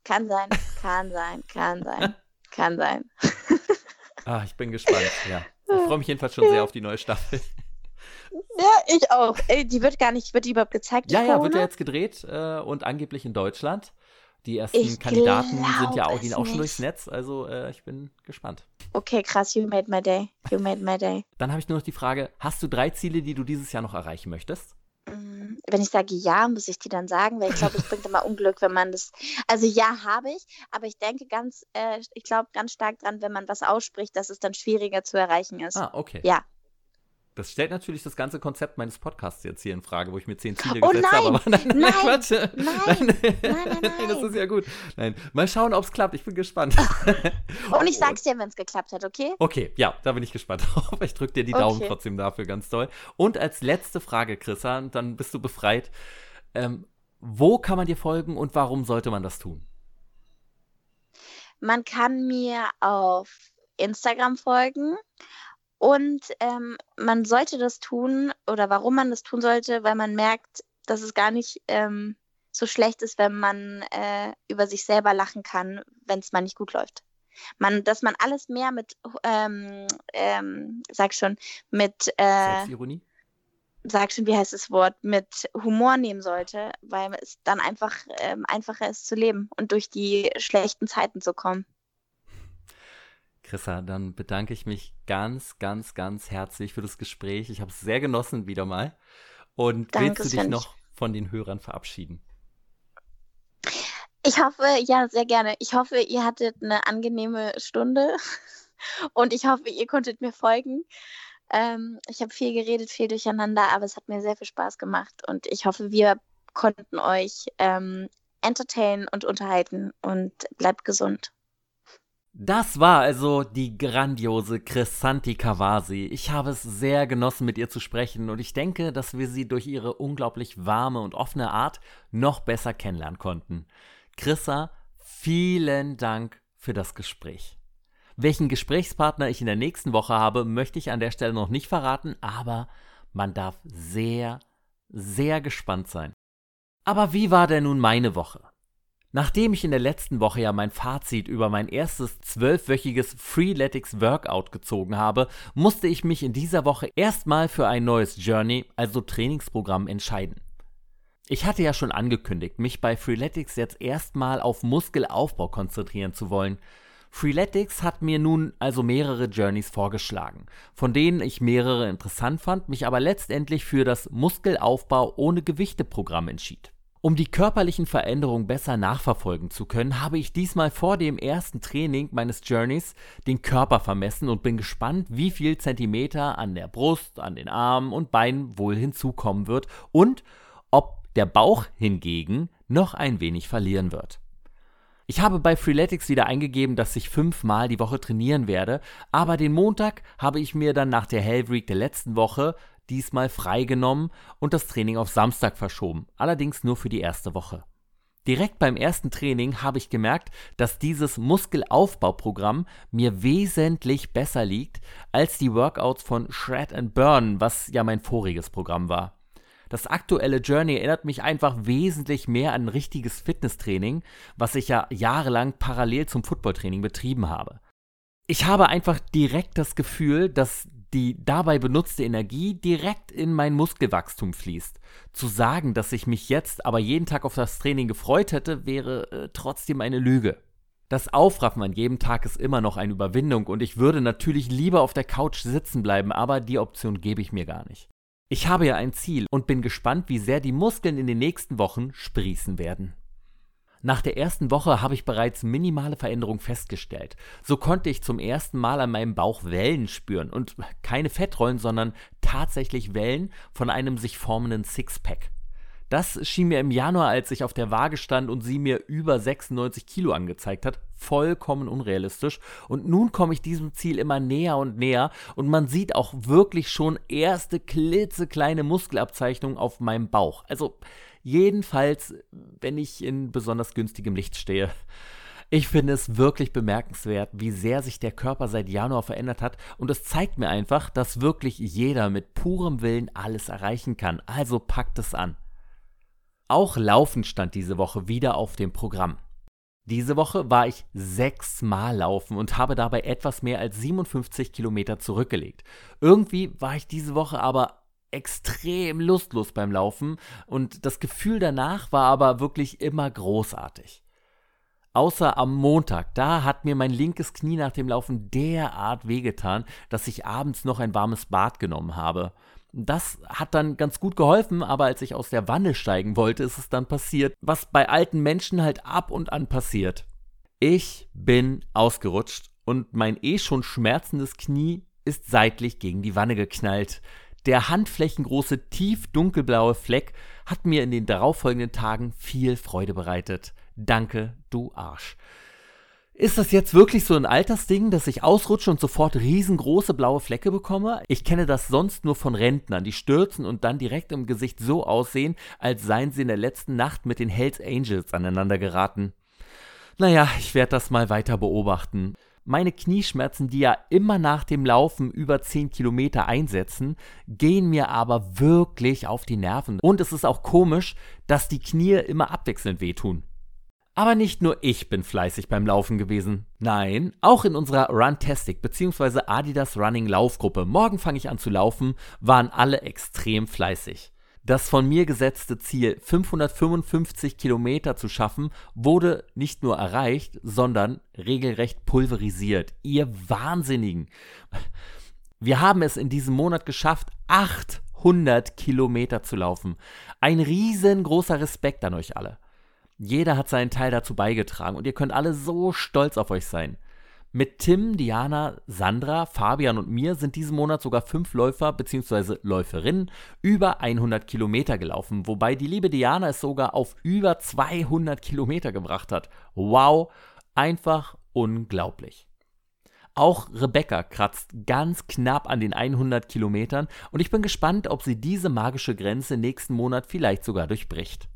Speaker 2: Kann sein, kann sein, kann sein, kann sein.
Speaker 1: ah, ich bin gespannt, ja. Ich freue mich jedenfalls schon sehr auf die neue Staffel.
Speaker 2: Ja, ich auch. Ey, die wird gar nicht, wird die überhaupt gezeigt?
Speaker 1: Ja, ja, wird ja jetzt gedreht äh, und angeblich in Deutschland. Die ersten ich Kandidaten sind ja auch, gehen auch schon durchs Netz, also äh, ich bin gespannt.
Speaker 2: Okay, krass, you made my day. You made my day.
Speaker 1: Dann habe ich nur noch die Frage: Hast du drei Ziele, die du dieses Jahr noch erreichen möchtest?
Speaker 2: Mm, wenn ich sage ja, muss ich die dann sagen, weil ich glaube, es bringt immer Unglück, wenn man das. Also ja, habe ich, aber ich denke ganz, äh, ich glaube ganz stark dran, wenn man was ausspricht, dass es dann schwieriger zu erreichen ist.
Speaker 1: Ah, okay.
Speaker 2: Ja,
Speaker 1: das stellt natürlich das ganze Konzept meines Podcasts jetzt hier in Frage, wo ich mir zehn Ziele oh,
Speaker 2: gesetzt
Speaker 1: nein,
Speaker 2: habe. Aber nein, nein, nein, Quatsch.
Speaker 1: Nein, nein, nein, nein, das ist ja gut. Nein, mal schauen, ob es klappt. Ich bin gespannt.
Speaker 2: Und ich sag's dir, wenn es geklappt hat, okay?
Speaker 1: Okay, ja, da bin ich gespannt drauf. Ich drücke dir die Daumen okay. trotzdem dafür ganz toll. Und als letzte Frage, Chrissa, dann bist du befreit. Ähm, wo kann man dir folgen und warum sollte man das tun?
Speaker 2: Man kann mir auf Instagram folgen und ähm, man sollte das tun, oder warum man das tun sollte, weil man merkt, dass es gar nicht ähm, so schlecht ist, wenn man äh, über sich selber lachen kann, wenn es mal nicht gut läuft. Man, dass man alles mehr mit, ähm, ähm, sag schon, mit äh,
Speaker 1: Selbstironie?
Speaker 2: Sag schon, wie heißt das Wort, mit Humor nehmen sollte, weil es dann einfach ähm, einfacher ist zu leben und durch die schlechten Zeiten zu kommen.
Speaker 1: Chrissa, dann bedanke ich mich ganz, ganz, ganz herzlich für das Gespräch. Ich habe es sehr genossen wieder mal. Und Danke, willst du dich noch von den Hörern verabschieden?
Speaker 2: Ich hoffe, ja, sehr gerne. Ich hoffe, ihr hattet eine angenehme Stunde und ich hoffe, ihr konntet mir folgen. Ähm, ich habe viel geredet, viel durcheinander, aber es hat mir sehr viel Spaß gemacht und ich hoffe, wir konnten euch ähm, entertainen und unterhalten und bleibt gesund.
Speaker 1: Das war also die grandiose Chrisanti Kawasi. Ich habe es sehr genossen, mit ihr zu sprechen und ich denke, dass wir sie durch ihre unglaublich warme und offene Art noch besser kennenlernen konnten. Chrissa, vielen Dank für das Gespräch. Welchen Gesprächspartner ich in der nächsten Woche habe, möchte ich an der Stelle noch nicht verraten, aber man darf sehr, sehr gespannt sein. Aber wie war denn nun meine Woche? Nachdem ich in der letzten Woche ja mein Fazit über mein erstes zwölfwöchiges Freeletics Workout gezogen habe, musste ich mich in dieser Woche erstmal für ein neues Journey, also Trainingsprogramm, entscheiden. Ich hatte ja schon angekündigt, mich bei Freeletics jetzt erstmal auf Muskelaufbau konzentrieren zu wollen. Freeletics hat mir nun also mehrere Journeys vorgeschlagen, von denen ich mehrere interessant fand, mich aber letztendlich für das Muskelaufbau ohne Gewichte Programm entschied. Um die körperlichen Veränderungen besser nachverfolgen zu können, habe ich diesmal vor dem ersten Training meines Journeys den Körper vermessen und bin gespannt, wie viel Zentimeter an der Brust, an den Armen und Beinen wohl hinzukommen wird und ob der Bauch hingegen noch ein wenig verlieren wird. Ich habe bei Freeletics wieder eingegeben, dass ich fünfmal die Woche trainieren werde, aber den Montag habe ich mir dann nach der Hell Week der letzten Woche diesmal freigenommen und das Training auf Samstag verschoben, allerdings nur für die erste Woche. Direkt beim ersten Training habe ich gemerkt, dass dieses Muskelaufbauprogramm mir wesentlich besser liegt als die Workouts von Shred and Burn, was ja mein voriges Programm war. Das aktuelle Journey erinnert mich einfach wesentlich mehr an ein richtiges Fitnesstraining, was ich ja jahrelang parallel zum Footballtraining betrieben habe. Ich habe einfach direkt das Gefühl, dass die dabei benutzte Energie direkt in mein Muskelwachstum fließt. Zu sagen, dass ich mich jetzt aber jeden Tag auf das Training gefreut hätte, wäre äh, trotzdem eine Lüge. Das Aufraffen an jedem Tag ist immer noch eine Überwindung und ich würde natürlich lieber auf der Couch sitzen bleiben, aber die Option gebe ich mir gar nicht. Ich habe ja ein Ziel und bin gespannt, wie sehr die Muskeln in den nächsten Wochen sprießen werden. Nach der ersten Woche habe ich bereits minimale Veränderungen festgestellt. So konnte ich zum ersten Mal an meinem Bauch Wellen spüren und keine Fettrollen, sondern tatsächlich Wellen von einem sich formenden Sixpack. Das schien mir im Januar, als ich auf der Waage stand und sie mir über 96 Kilo angezeigt hat, vollkommen unrealistisch. Und nun komme ich diesem Ziel immer näher und näher und man sieht auch wirklich schon erste klitzekleine Muskelabzeichnungen auf meinem Bauch. Also jedenfalls, wenn ich in besonders günstigem Licht stehe. Ich finde es wirklich bemerkenswert, wie sehr sich der Körper seit Januar verändert hat und es zeigt mir einfach, dass wirklich jeder mit purem Willen alles erreichen kann. Also packt es an. Auch Laufen stand diese Woche wieder auf dem Programm. Diese Woche war ich sechsmal laufen und habe dabei etwas mehr als 57 Kilometer zurückgelegt. Irgendwie war ich diese Woche aber extrem lustlos beim Laufen und das Gefühl danach war aber wirklich immer großartig. Außer am Montag, da hat mir mein linkes Knie nach dem Laufen derart wehgetan, dass ich abends noch ein warmes Bad genommen habe. Das hat dann ganz gut geholfen, aber als ich aus der Wanne steigen wollte, ist es dann passiert, was bei alten Menschen halt ab und an passiert. Ich bin ausgerutscht und mein eh schon schmerzendes Knie ist seitlich gegen die Wanne geknallt. Der handflächengroße, tief dunkelblaue Fleck hat mir in den darauffolgenden Tagen viel Freude bereitet. Danke, du Arsch. Ist das jetzt wirklich so ein Altersding, dass ich ausrutsche und sofort riesengroße blaue Flecke bekomme? Ich kenne das sonst nur von Rentnern, die stürzen und dann direkt im Gesicht so aussehen, als seien sie in der letzten Nacht mit den Hells Angels aneinander geraten. Naja, ich werde das mal weiter beobachten. Meine Knieschmerzen, die ja immer nach dem Laufen über 10 Kilometer einsetzen, gehen mir aber wirklich auf die Nerven. Und es ist auch komisch, dass die Knie immer abwechselnd wehtun. Aber nicht nur ich bin fleißig beim Laufen gewesen. Nein, auch in unserer Runtastic bzw. Adidas Running Laufgruppe, morgen fange ich an zu laufen, waren alle extrem fleißig. Das von mir gesetzte Ziel, 555 Kilometer zu schaffen, wurde nicht nur erreicht, sondern regelrecht pulverisiert. Ihr Wahnsinnigen! Wir haben es in diesem Monat geschafft, 800 Kilometer zu laufen. Ein riesengroßer Respekt an euch alle. Jeder hat seinen Teil dazu beigetragen und ihr könnt alle so stolz auf euch sein. Mit Tim, Diana, Sandra, Fabian und mir sind diesen Monat sogar fünf Läufer bzw. Läuferinnen über 100 Kilometer gelaufen, wobei die liebe Diana es sogar auf über 200 Kilometer gebracht hat. Wow, einfach unglaublich. Auch Rebecca kratzt ganz knapp an den 100 Kilometern und ich bin gespannt, ob sie diese magische Grenze nächsten Monat vielleicht sogar durchbricht.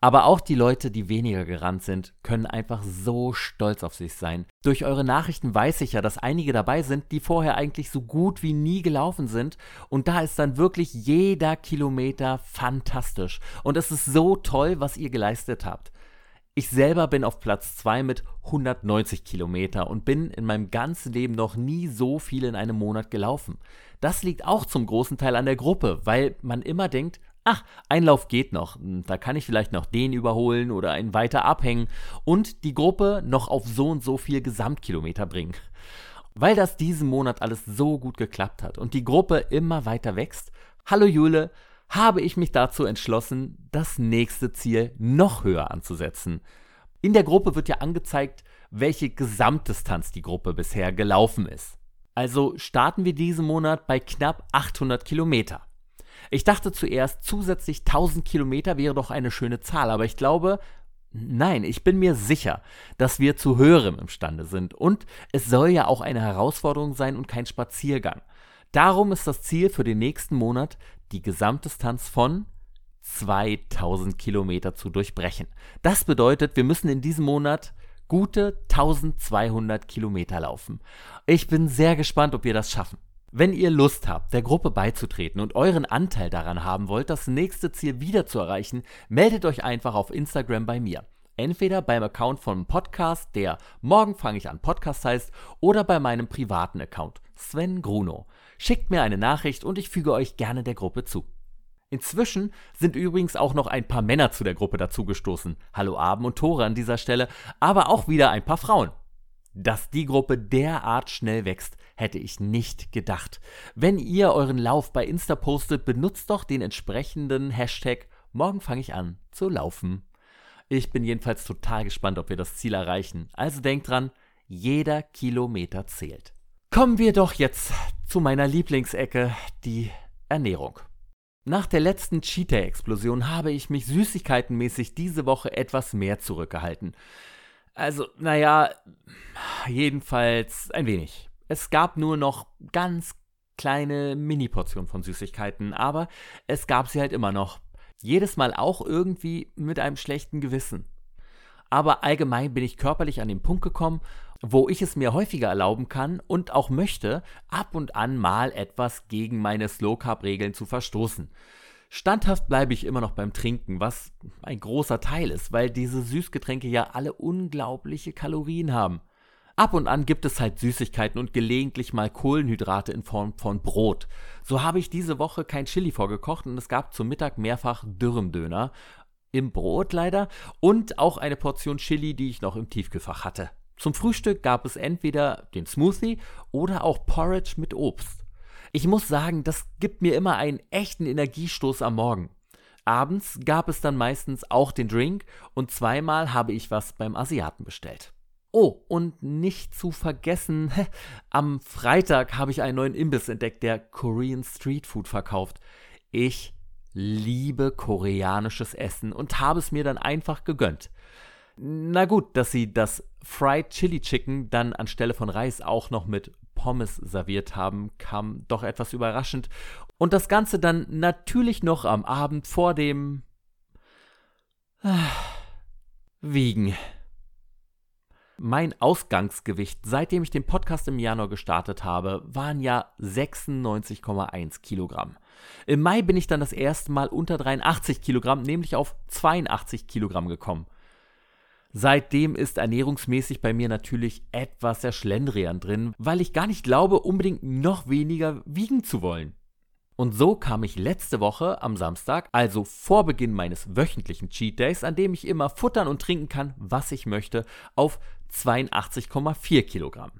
Speaker 1: Aber auch die Leute, die weniger gerannt sind, können einfach so stolz auf sich sein. Durch eure Nachrichten weiß ich ja, dass einige dabei sind, die vorher eigentlich so gut wie nie gelaufen sind. Und da ist dann wirklich jeder Kilometer fantastisch. Und es ist so toll, was ihr geleistet habt. Ich selber bin auf Platz 2 mit 190 Kilometer und bin in meinem ganzen Leben noch nie so viel in einem Monat gelaufen. Das liegt auch zum großen Teil an der Gruppe, weil man immer denkt, ach, ein Lauf geht noch, hm, da kann ich vielleicht noch den überholen oder einen weiter abhängen und die Gruppe noch auf so und so viel Gesamtkilometer bringen. Weil das diesen Monat alles so gut geklappt hat und die Gruppe immer weiter wächst, hallo Jule, habe ich mich dazu entschlossen, das nächste Ziel noch höher anzusetzen. In der Gruppe wird ja angezeigt, welche Gesamtdistanz die Gruppe bisher gelaufen ist. Also starten wir diesen Monat bei knapp 800 Kilometer. Ich dachte zuerst, zusätzlich 1000 Kilometer wäre doch eine schöne Zahl, aber ich glaube, nein, ich bin mir sicher, dass wir zu höherem imstande sind. Und es soll ja auch eine Herausforderung sein und kein Spaziergang. Darum ist das Ziel für den nächsten Monat, die Gesamtdistanz von 2000 Kilometer zu durchbrechen. Das bedeutet, wir müssen in diesem Monat gute 1200 Kilometer laufen. Ich bin sehr gespannt, ob wir das schaffen. Wenn ihr Lust habt, der Gruppe beizutreten und euren Anteil daran haben wollt, das nächste Ziel wieder zu erreichen, meldet euch einfach auf Instagram bei mir. Entweder beim Account von Podcast, der Morgen fange ich an Podcast heißt, oder bei meinem privaten Account, Sven Gruno. Schickt mir eine Nachricht und ich füge euch gerne der Gruppe zu. Inzwischen sind übrigens auch noch ein paar Männer zu der Gruppe dazugestoßen. Hallo Aben und Tore an dieser Stelle, aber auch wieder ein paar Frauen. Dass die Gruppe derart schnell wächst, hätte ich nicht gedacht. Wenn ihr euren Lauf bei Insta postet, benutzt doch den entsprechenden Hashtag Morgen fange ich an zu laufen. Ich bin jedenfalls total gespannt, ob wir das Ziel erreichen. Also denkt dran, jeder Kilometer zählt. Kommen wir doch jetzt zu meiner Lieblingsecke, die Ernährung. Nach der letzten Cheetah-Explosion habe ich mich süßigkeitenmäßig diese Woche etwas mehr zurückgehalten. Also, naja, jedenfalls ein wenig. Es gab nur noch ganz kleine Mini-Portionen von Süßigkeiten, aber es gab sie halt immer noch. Jedes Mal auch irgendwie mit einem schlechten Gewissen. Aber allgemein bin ich körperlich an den Punkt gekommen, wo ich es mir häufiger erlauben kann und auch möchte, ab und an mal etwas gegen meine Slow Carb Regeln zu verstoßen. Standhaft bleibe ich immer noch beim Trinken, was ein großer Teil ist, weil diese Süßgetränke ja alle unglaubliche Kalorien haben. Ab und an gibt es halt Süßigkeiten und gelegentlich mal Kohlenhydrate in Form von Brot. So habe ich diese Woche kein Chili vorgekocht und es gab zum Mittag mehrfach Dürremdöner. Im Brot leider und auch eine Portion Chili, die ich noch im Tiefkühlfach hatte. Zum Frühstück gab es entweder den Smoothie oder auch Porridge mit Obst. Ich muss sagen, das gibt mir immer einen echten Energiestoß am Morgen. Abends gab es dann meistens auch den Drink und zweimal habe ich was beim Asiaten bestellt. Oh, und nicht zu vergessen, am Freitag habe ich einen neuen Imbiss entdeckt, der Korean Street Food verkauft. Ich liebe koreanisches Essen und habe es mir dann einfach gegönnt. Na gut, dass sie das Fried Chili Chicken dann anstelle von Reis auch noch mit Pommes serviert haben, kam doch etwas überraschend. Und das Ganze dann natürlich noch am Abend vor dem ah, Wiegen. Mein Ausgangsgewicht, seitdem ich den Podcast im Januar gestartet habe, waren ja 96,1 Kilogramm. Im Mai bin ich dann das erste Mal unter 83 Kilogramm, nämlich auf 82 Kilogramm gekommen. Seitdem ist ernährungsmäßig bei mir natürlich etwas der Schlendrian drin, weil ich gar nicht glaube, unbedingt noch weniger wiegen zu wollen. Und so kam ich letzte Woche am Samstag, also vor Beginn meines wöchentlichen Cheat Days, an dem ich immer futtern und trinken kann, was ich möchte, auf 82,4 Kilogramm.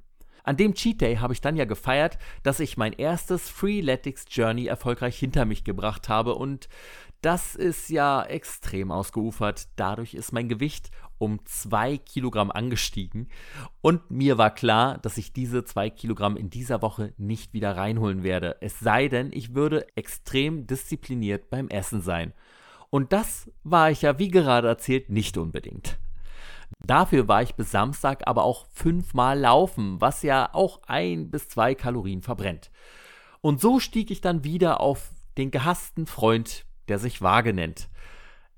Speaker 1: An dem Cheat Day habe ich dann ja gefeiert, dass ich mein erstes Freeletics Journey erfolgreich hinter mich gebracht habe und das ist ja extrem ausgeufert. Dadurch ist mein Gewicht um zwei Kilogramm angestiegen. Und mir war klar, dass ich diese zwei Kilogramm in dieser Woche nicht wieder reinholen werde. Es sei denn, ich würde extrem diszipliniert beim Essen sein. Und das war ich ja, wie gerade erzählt, nicht unbedingt. Dafür war ich bis Samstag aber auch fünfmal laufen, was ja auch ein bis zwei Kalorien verbrennt. Und so stieg ich dann wieder auf den gehassten Freund, der sich Waage nennt.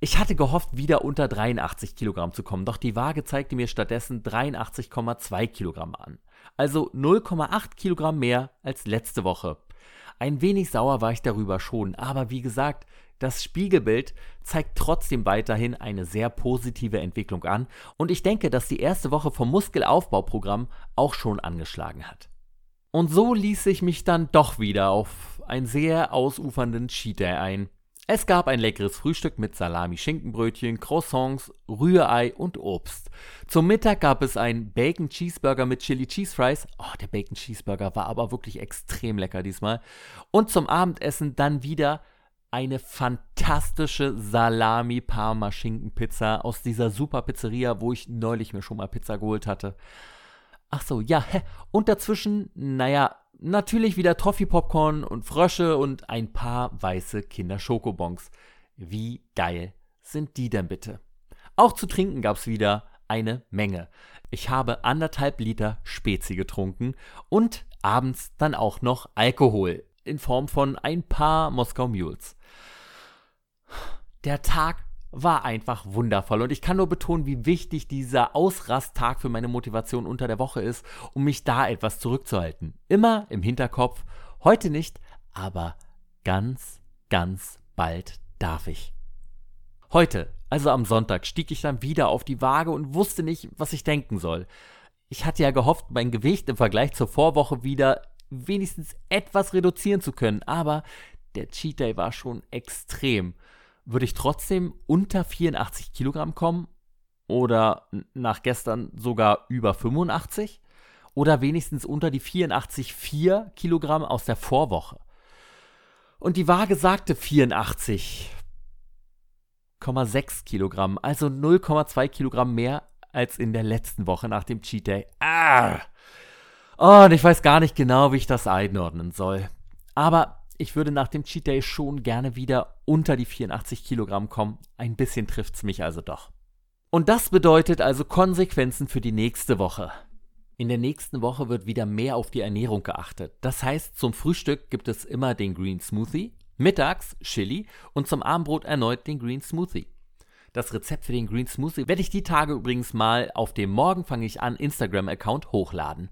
Speaker 1: Ich hatte gehofft, wieder unter 83 Kilogramm zu kommen, doch die Waage zeigte mir stattdessen 83,2 Kilogramm an. Also 0,8 Kilogramm mehr als letzte Woche. Ein wenig sauer war ich darüber schon, aber wie gesagt, das Spiegelbild zeigt trotzdem weiterhin eine sehr positive Entwicklung an und ich denke, dass die erste Woche vom Muskelaufbauprogramm auch schon angeschlagen hat. Und so ließ ich mich dann doch wieder auf einen sehr ausufernden Cheat Day ein. Es gab ein leckeres Frühstück mit Salami-Schinkenbrötchen, Croissants, Rührei und Obst. Zum Mittag gab es einen Bacon Cheeseburger mit Chili Cheese Fries. Oh, der Bacon Cheeseburger war aber wirklich extrem lecker diesmal. Und zum Abendessen dann wieder eine fantastische Salami-Parma-Schinken-Pizza aus dieser super Pizzeria, wo ich neulich mir schon mal Pizza geholt hatte. Ach so, ja, und dazwischen, naja, natürlich wieder Toffee-Popcorn und Frösche und ein paar weiße Kinder-Schokobons. Wie geil sind die denn bitte? Auch zu trinken gab's wieder eine Menge. Ich habe anderthalb Liter Spezi getrunken und abends dann auch noch Alkohol in Form von ein paar Moskau Mules. Der Tag war einfach wundervoll und ich kann nur betonen, wie wichtig dieser Ausrasttag für meine Motivation unter der Woche ist, um mich da etwas zurückzuhalten. Immer im Hinterkopf, heute nicht, aber ganz, ganz bald darf ich. Heute, also am Sonntag, stieg ich dann wieder auf die Waage und wusste nicht, was ich denken soll. Ich hatte ja gehofft, mein Gewicht im Vergleich zur Vorwoche wieder wenigstens etwas reduzieren zu können, aber der Cheat Day war schon extrem. Würde ich trotzdem unter 84 Kilogramm kommen? Oder nach gestern sogar über 85? Oder wenigstens unter die 84,4 Kilogramm aus der Vorwoche? Und die Waage sagte 84,6 Kilogramm, also 0,2 Kilogramm mehr als in der letzten Woche nach dem Cheat Day. Ah! Oh, und ich weiß gar nicht genau, wie ich das einordnen soll. Aber ich würde nach dem Cheat Day schon gerne wieder unter die 84 Kilogramm kommen. Ein bisschen trifft's mich also doch. Und das bedeutet also Konsequenzen für die nächste Woche. In der nächsten Woche wird wieder mehr auf die Ernährung geachtet. Das heißt, zum Frühstück gibt es immer den Green Smoothie, mittags Chili und zum Abendbrot erneut den Green Smoothie. Das Rezept für den Green Smoothie werde ich die Tage übrigens mal auf dem Morgen fange ich an Instagram-Account hochladen.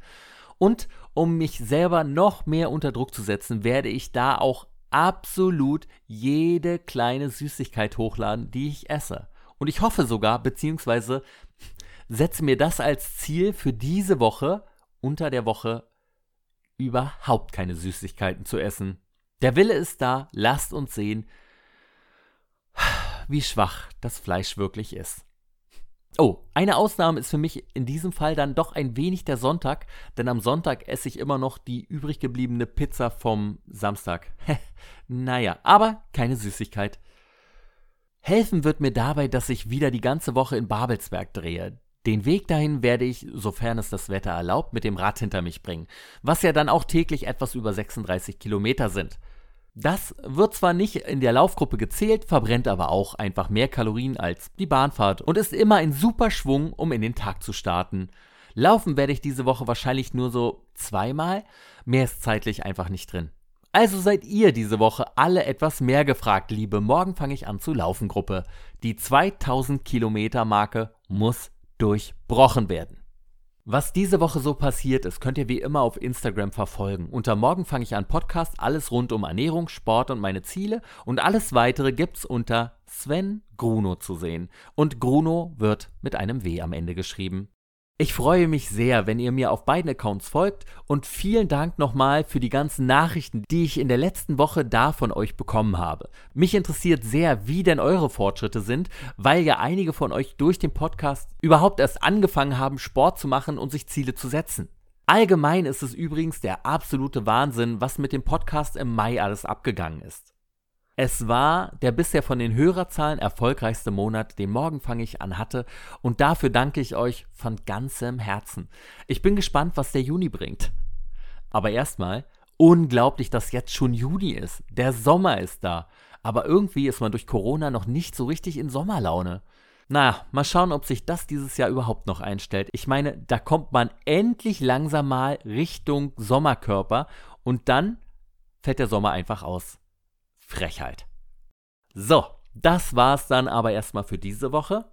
Speaker 1: Und um mich selber noch mehr unter Druck zu setzen, werde ich da auch absolut jede kleine Süßigkeit hochladen, die ich esse. Und ich hoffe sogar, beziehungsweise setze mir das als Ziel für diese Woche, unter der Woche, überhaupt keine Süßigkeiten zu essen. Der Wille ist da, lasst uns sehen, wie schwach das Fleisch wirklich ist. Oh, eine Ausnahme ist für mich in diesem Fall dann doch ein wenig der Sonntag, denn am Sonntag esse ich immer noch die übrig gebliebene Pizza vom Samstag. naja, aber keine Süßigkeit. Helfen wird mir dabei, dass ich wieder die ganze Woche in Babelsberg drehe. Den Weg dahin werde ich, sofern es das Wetter erlaubt, mit dem Rad hinter mich bringen, was ja dann auch täglich etwas über 36 Kilometer sind. Das wird zwar nicht in der Laufgruppe gezählt, verbrennt aber auch einfach mehr Kalorien als die Bahnfahrt und ist immer ein super Schwung, um in den Tag zu starten. Laufen werde ich diese Woche wahrscheinlich nur so zweimal, mehr ist zeitlich einfach nicht drin. Also seid ihr diese Woche alle etwas mehr gefragt, liebe Morgen fange ich an zu laufen Gruppe. Die 2000 Kilometer Marke muss durchbrochen werden. Was diese Woche so passiert ist, könnt ihr wie immer auf Instagram verfolgen. Unter Morgen fange ich an Podcast, alles rund um Ernährung, Sport und meine Ziele und alles weitere gibt's unter Sven Gruno zu sehen. Und Gruno wird mit einem W am Ende geschrieben. Ich freue mich sehr, wenn ihr mir auf beiden Accounts folgt und vielen Dank nochmal für die ganzen Nachrichten, die ich in der letzten Woche da von euch bekommen habe. Mich interessiert sehr, wie denn eure Fortschritte sind, weil ja einige von euch durch den Podcast überhaupt erst angefangen haben, Sport zu machen und sich Ziele zu setzen. Allgemein ist es übrigens der absolute Wahnsinn, was mit dem Podcast im Mai alles abgegangen ist. Es war der bisher von den Hörerzahlen erfolgreichste Monat, den Morgen fange ich an hatte und dafür danke ich euch von ganzem Herzen. Ich bin gespannt, was der Juni bringt. Aber erstmal, unglaublich, dass jetzt schon Juni ist. Der Sommer ist da. Aber irgendwie ist man durch Corona noch nicht so richtig in Sommerlaune. Na, mal schauen, ob sich das dieses Jahr überhaupt noch einstellt. Ich meine, da kommt man endlich langsam mal Richtung Sommerkörper und dann fällt der Sommer einfach aus. Frechheit. So, Das war's dann aber erstmal für diese Woche.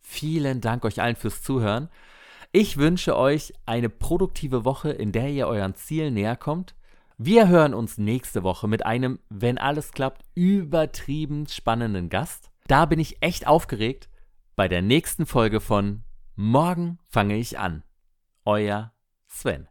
Speaker 1: Vielen Dank euch allen fürs Zuhören. Ich wünsche euch eine produktive Woche, in der ihr euren Zielen näher kommt. Wir hören uns nächste Woche mit einem, wenn alles klappt, übertrieben spannenden Gast. Da bin ich echt aufgeregt bei der nächsten Folge von Morgen fange ich an. Euer Sven.